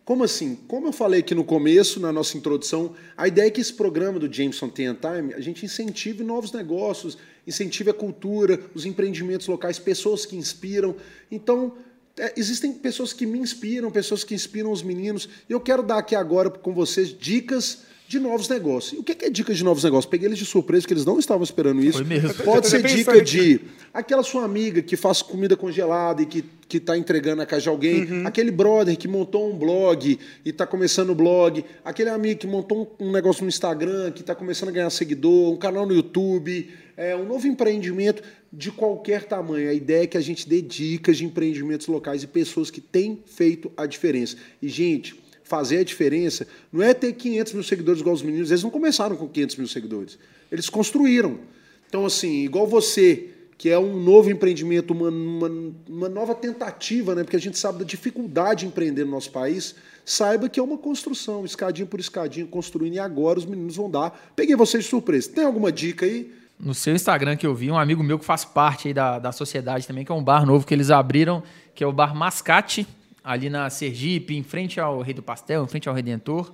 Como assim? Como eu falei aqui no começo, na nossa introdução, a ideia é que esse programa do Jameson Ten Time, a gente incentive novos negócios, incentive a cultura, os empreendimentos locais, pessoas que inspiram. Então, é, existem pessoas que me inspiram, pessoas que inspiram os meninos. E eu quero dar aqui agora com vocês dicas de novos negócios. E o que é dicas de novos negócios? Peguei eles de surpresa, porque eles não estavam esperando isso. Foi mesmo. Pode ser dica aqui. de aquela sua amiga que faz comida congelada e que, que tá entregando na casa de alguém, Uhum. aquele brother que montou um blog e tá começando o blog, aquele amigo que montou um, negócio no Instagram, que tá começando a ganhar seguidor, um canal no YouTube, é, um novo empreendimento de qualquer tamanho. A ideia é que a gente dê dicas de empreendimentos locais e pessoas que têm feito a diferença. E, gente, fazer a diferença não é ter 500 mil seguidores igual os meninos, eles não começaram com 500 mil seguidores, eles construíram. Então, assim, igual você, que é um novo empreendimento, uma, uma, uma nova tentativa, né? porque a gente sabe da dificuldade de empreender no nosso país, saiba que é uma construção, escadinha por escadinha, construindo, e agora os meninos vão dar. Peguei vocês de surpresa. Tem alguma dica aí? No seu Instagram que eu vi, um amigo meu que faz parte aí da, da sociedade também, que é um bar novo que eles abriram, que é o Bar Mascate, ali na Sergipe, em frente ao Rei do Pastel, em frente ao Redentor.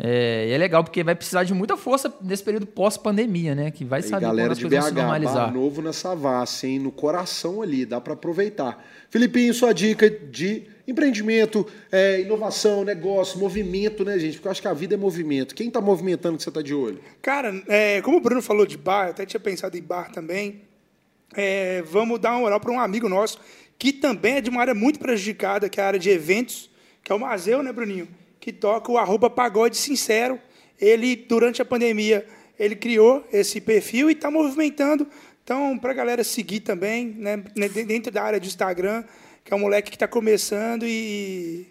É, e é legal porque vai precisar de muita força nesse período pós-pandemia, né? Que vai saber galera quando as de coisas vão se BH, normalizar. bar novo na Savassi, hein? No coração ali, dá para aproveitar. Filipinho, sua dica de empreendimento, é, inovação, negócio, movimento, né, gente? Porque eu acho que a vida é movimento. Quem tá movimentando que você tá de olho? Cara, é, como o Bruno falou de bar, eu até tinha pensado em bar também. é, vamos dar uma moral para um amigo nosso que também é de uma área muito prejudicada, que é a área de eventos, que é o Mazeu, né, Bruninho? Que toca o arroba pagode sincero. Ele, durante a pandemia, ele criou esse perfil e está movimentando. Então, para a galera seguir também, né, dentro da área de Instagram, que é um moleque que está começando e.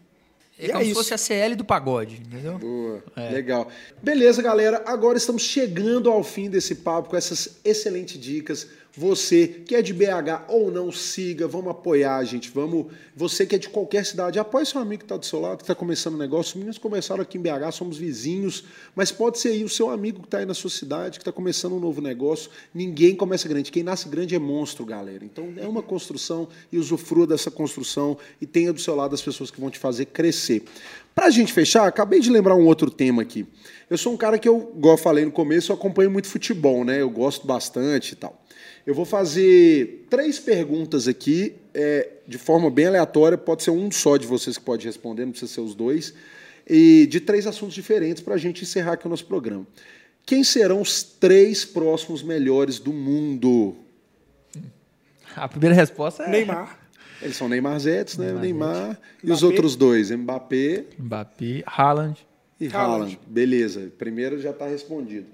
É como se fosse a CL do pagode, entendeu? Boa, legal. Beleza, galera. Agora estamos chegando ao fim desse papo com essas excelentes dicas. Você que é de BH ou não, siga, vamos apoiar, gente. Vamos. Você que é de qualquer cidade, apoie seu amigo que está do seu lado, que está começando um negócio. Os meninos começaram aqui em BH, somos vizinhos, mas pode ser aí o seu amigo que está aí na sua cidade, que está começando um novo negócio. Ninguém começa grande. Quem nasce grande é monstro, galera. Então é uma construção e usufrua dessa construção e tenha do seu lado as pessoas que vão te fazer crescer. Pra gente fechar, acabei de lembrar um outro tema aqui. Eu sou um cara que eu, igual eu falei no começo, eu acompanho muito futebol, né? Eu gosto bastante e tal. Eu vou fazer três perguntas aqui, é, de forma bem aleatória, pode ser um só de vocês que pode responder, não precisa ser os dois, e de três assuntos diferentes para a gente encerrar aqui o nosso programa. Quem serão os três próximos melhores do mundo? A primeira resposta é Neymar. Eles são Neymar Zetes, né? Neymar Neymar, e os Mbappé. outros dois, Mbappé Mbappé, Haaland. E Haaland. Haaland. Beleza, primeiro já está respondido.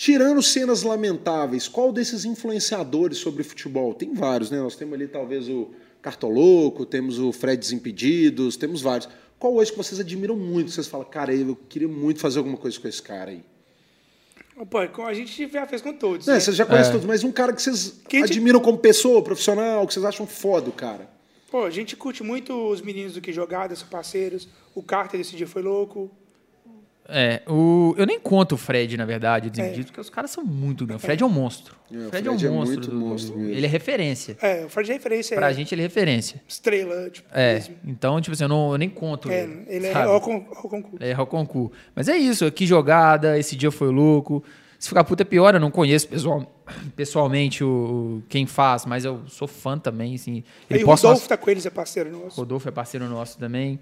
Tirando cenas lamentáveis, qual desses influenciadores sobre futebol? Tem vários, né? Nós temos ali talvez o Cartoloco, temos o Fred Desimpedidos, temos vários. Qual hoje que vocês admiram muito? Vocês falam, cara, eu queria muito fazer alguma coisa com esse cara aí. Pô, a gente já fez com todos. Né, né? vocês já conhecem É. todos, mas um cara que vocês Que admiram como pessoa, profissional, que vocês acham foda o cara. Pô, a gente curte muito os meninos do que jogadas, são parceiros. O Carter esse dia foi louco. É, o, eu nem conto o Fred, na verdade, o É. Porque os caras são muito grandes. O Fred é um monstro. É, o Fred é um Fred é monstro. muito do- monstro mesmo. ele é referência. É, o Fred é referência. Pra é gente, ele é referência. estrela, tipo, É, mesmo. então, tipo assim, eu, não, eu nem conto É, ele. ele é concurso. É, Roconcu. Mas é isso, que jogada, esse dia foi louco. Se ficar puta é pior, eu não conheço pessoal, pessoalmente o, quem faz, mas eu sou fã também, assim. E o Rodolfo umas- tá com eles, é parceiro nosso. Rodolfo é parceiro nosso também.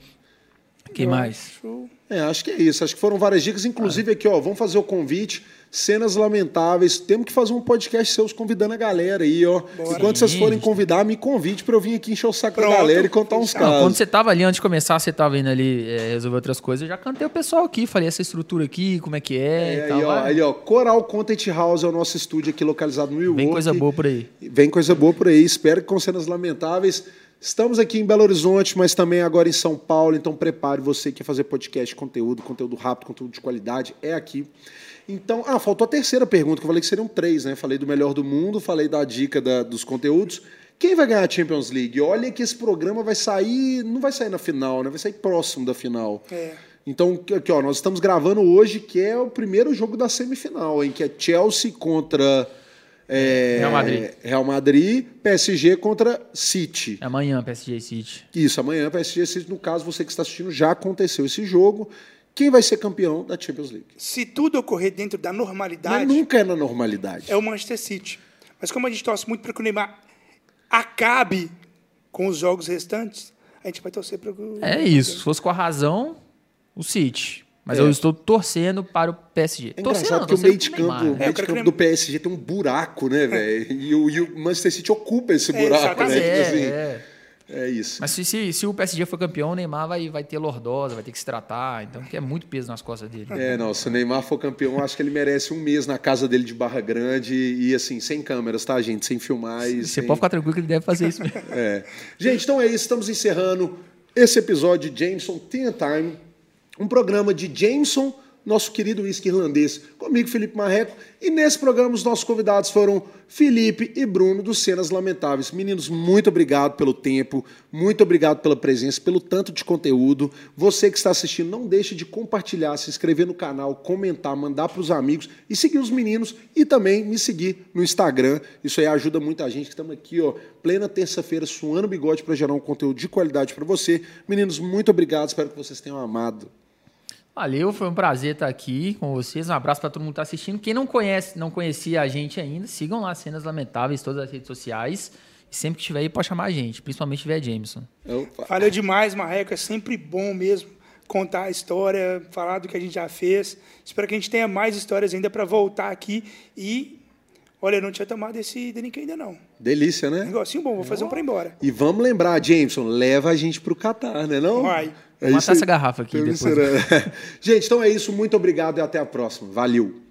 Quem mais? acho- É, acho que é isso. Acho que foram várias dicas. Inclusive, aqui, ó, vamos fazer o convite. Cenas lamentáveis. Temos que fazer um podcast seus convidando a galera aí, ó. Bora. Enquanto vocês forem convidar, me convide para eu vir aqui encher o saco Pronto. da galera e contar uns Não, Não, quando casos. você tava ali, antes de começar, você tava indo ali é, resolver outras coisas, eu já cantei o pessoal aqui, falei essa estrutura aqui, como é que é, É, e aí, tal. ó, vai. aí, ó, Coral Content House é o nosso estúdio aqui localizado no Milwaukee. Vem coisa boa por aí. Vem coisa boa por aí. Espero que com cenas lamentáveis. Estamos aqui em Belo Horizonte, mas também agora em São Paulo, então prepare você que quer fazer podcast, conteúdo, conteúdo rápido, conteúdo de qualidade, é aqui. Então, ah, faltou a terceira pergunta, que eu falei que seriam três, né? Falei do melhor do mundo, falei da dica da, dos conteúdos. Quem vai ganhar a Champions League? Olha que esse programa vai sair, não vai sair na final, né? Vai sair próximo da final. É. Então, aqui, ó, nós estamos gravando hoje, que é o primeiro jogo da semifinal, em que é Chelsea contra é, Real Madrid. Real Madrid, PSG contra City. Amanhã, PSG e City. Isso, amanhã PSG City, no caso, você que está assistindo, já aconteceu esse jogo. Quem vai ser campeão da Champions League? Se tudo ocorrer dentro da normalidade, Mas nunca é na normalidade. é o Manchester City. Mas como a gente torce muito para que o Neymar acabe com os jogos restantes, a gente vai torcer para o. É isso. Se fosse com a razão, o City. Mas É. eu estou torcendo para o PSG. É torcendo, engraçado não, que o meio de campo, o né? meio É, de campo que do PSG tem um buraco, né, velho? E, o, e o Manchester City ocupa esse É, buraco, né? É, Tipo assim, é. é isso. Mas se, se, se o PSG for campeão, o Neymar vai, vai ter lordosa, vai ter que se tratar. Então, porque é muito peso nas costas dele. É, não, se o Neymar for campeão, eu acho que ele merece um mês na casa dele de Barra Grande e, assim, sem câmeras, tá, gente? Sem filmar e Você sem... pode ficar tranquilo que ele deve fazer isso mesmo. É. Gente, então é isso. Estamos encerrando esse episódio de Jameson Tea Time, um programa de Jameson, nosso querido whisky irlandês, comigo, Felipe Marreco. E nesse programa, os nossos convidados foram Felipe e Bruno dos Cenas Lamentáveis. Meninos, muito obrigado pelo tempo, muito obrigado pela presença, pelo tanto de conteúdo. Você que está assistindo, não deixe de compartilhar, se inscrever no canal, comentar, mandar para os amigos e seguir os meninos e também me seguir no Instagram. Isso aí ajuda muita gente. Estamos aqui, ó, plena terça-feira, suando bigode para gerar um conteúdo de qualidade para você. Meninos, muito obrigado. Espero que vocês tenham amado. Valeu, foi um prazer estar aqui com vocês. Um abraço para todo mundo que está assistindo. Quem não conhece, não conhecia a gente ainda, sigam lá Cenas Lamentáveis, todas as redes sociais. E sempre que tiver aí, pode chamar a gente, principalmente se tiver Jameson. Opa. Valeu demais, Marreco. É sempre bom mesmo contar a história, falar do que a gente já fez. Espero que a gente tenha mais histórias ainda para voltar aqui. E, olha, eu não tinha tomado esse drink ainda não. Delícia, né? Negocinho bom, vou fazer um para ir embora. E vamos lembrar, Jameson, leva a gente pro Catar, né não? Vai. É Vou isso matar essa garrafa aqui depois. gente, então é isso. Muito obrigado e até a próxima. Valeu.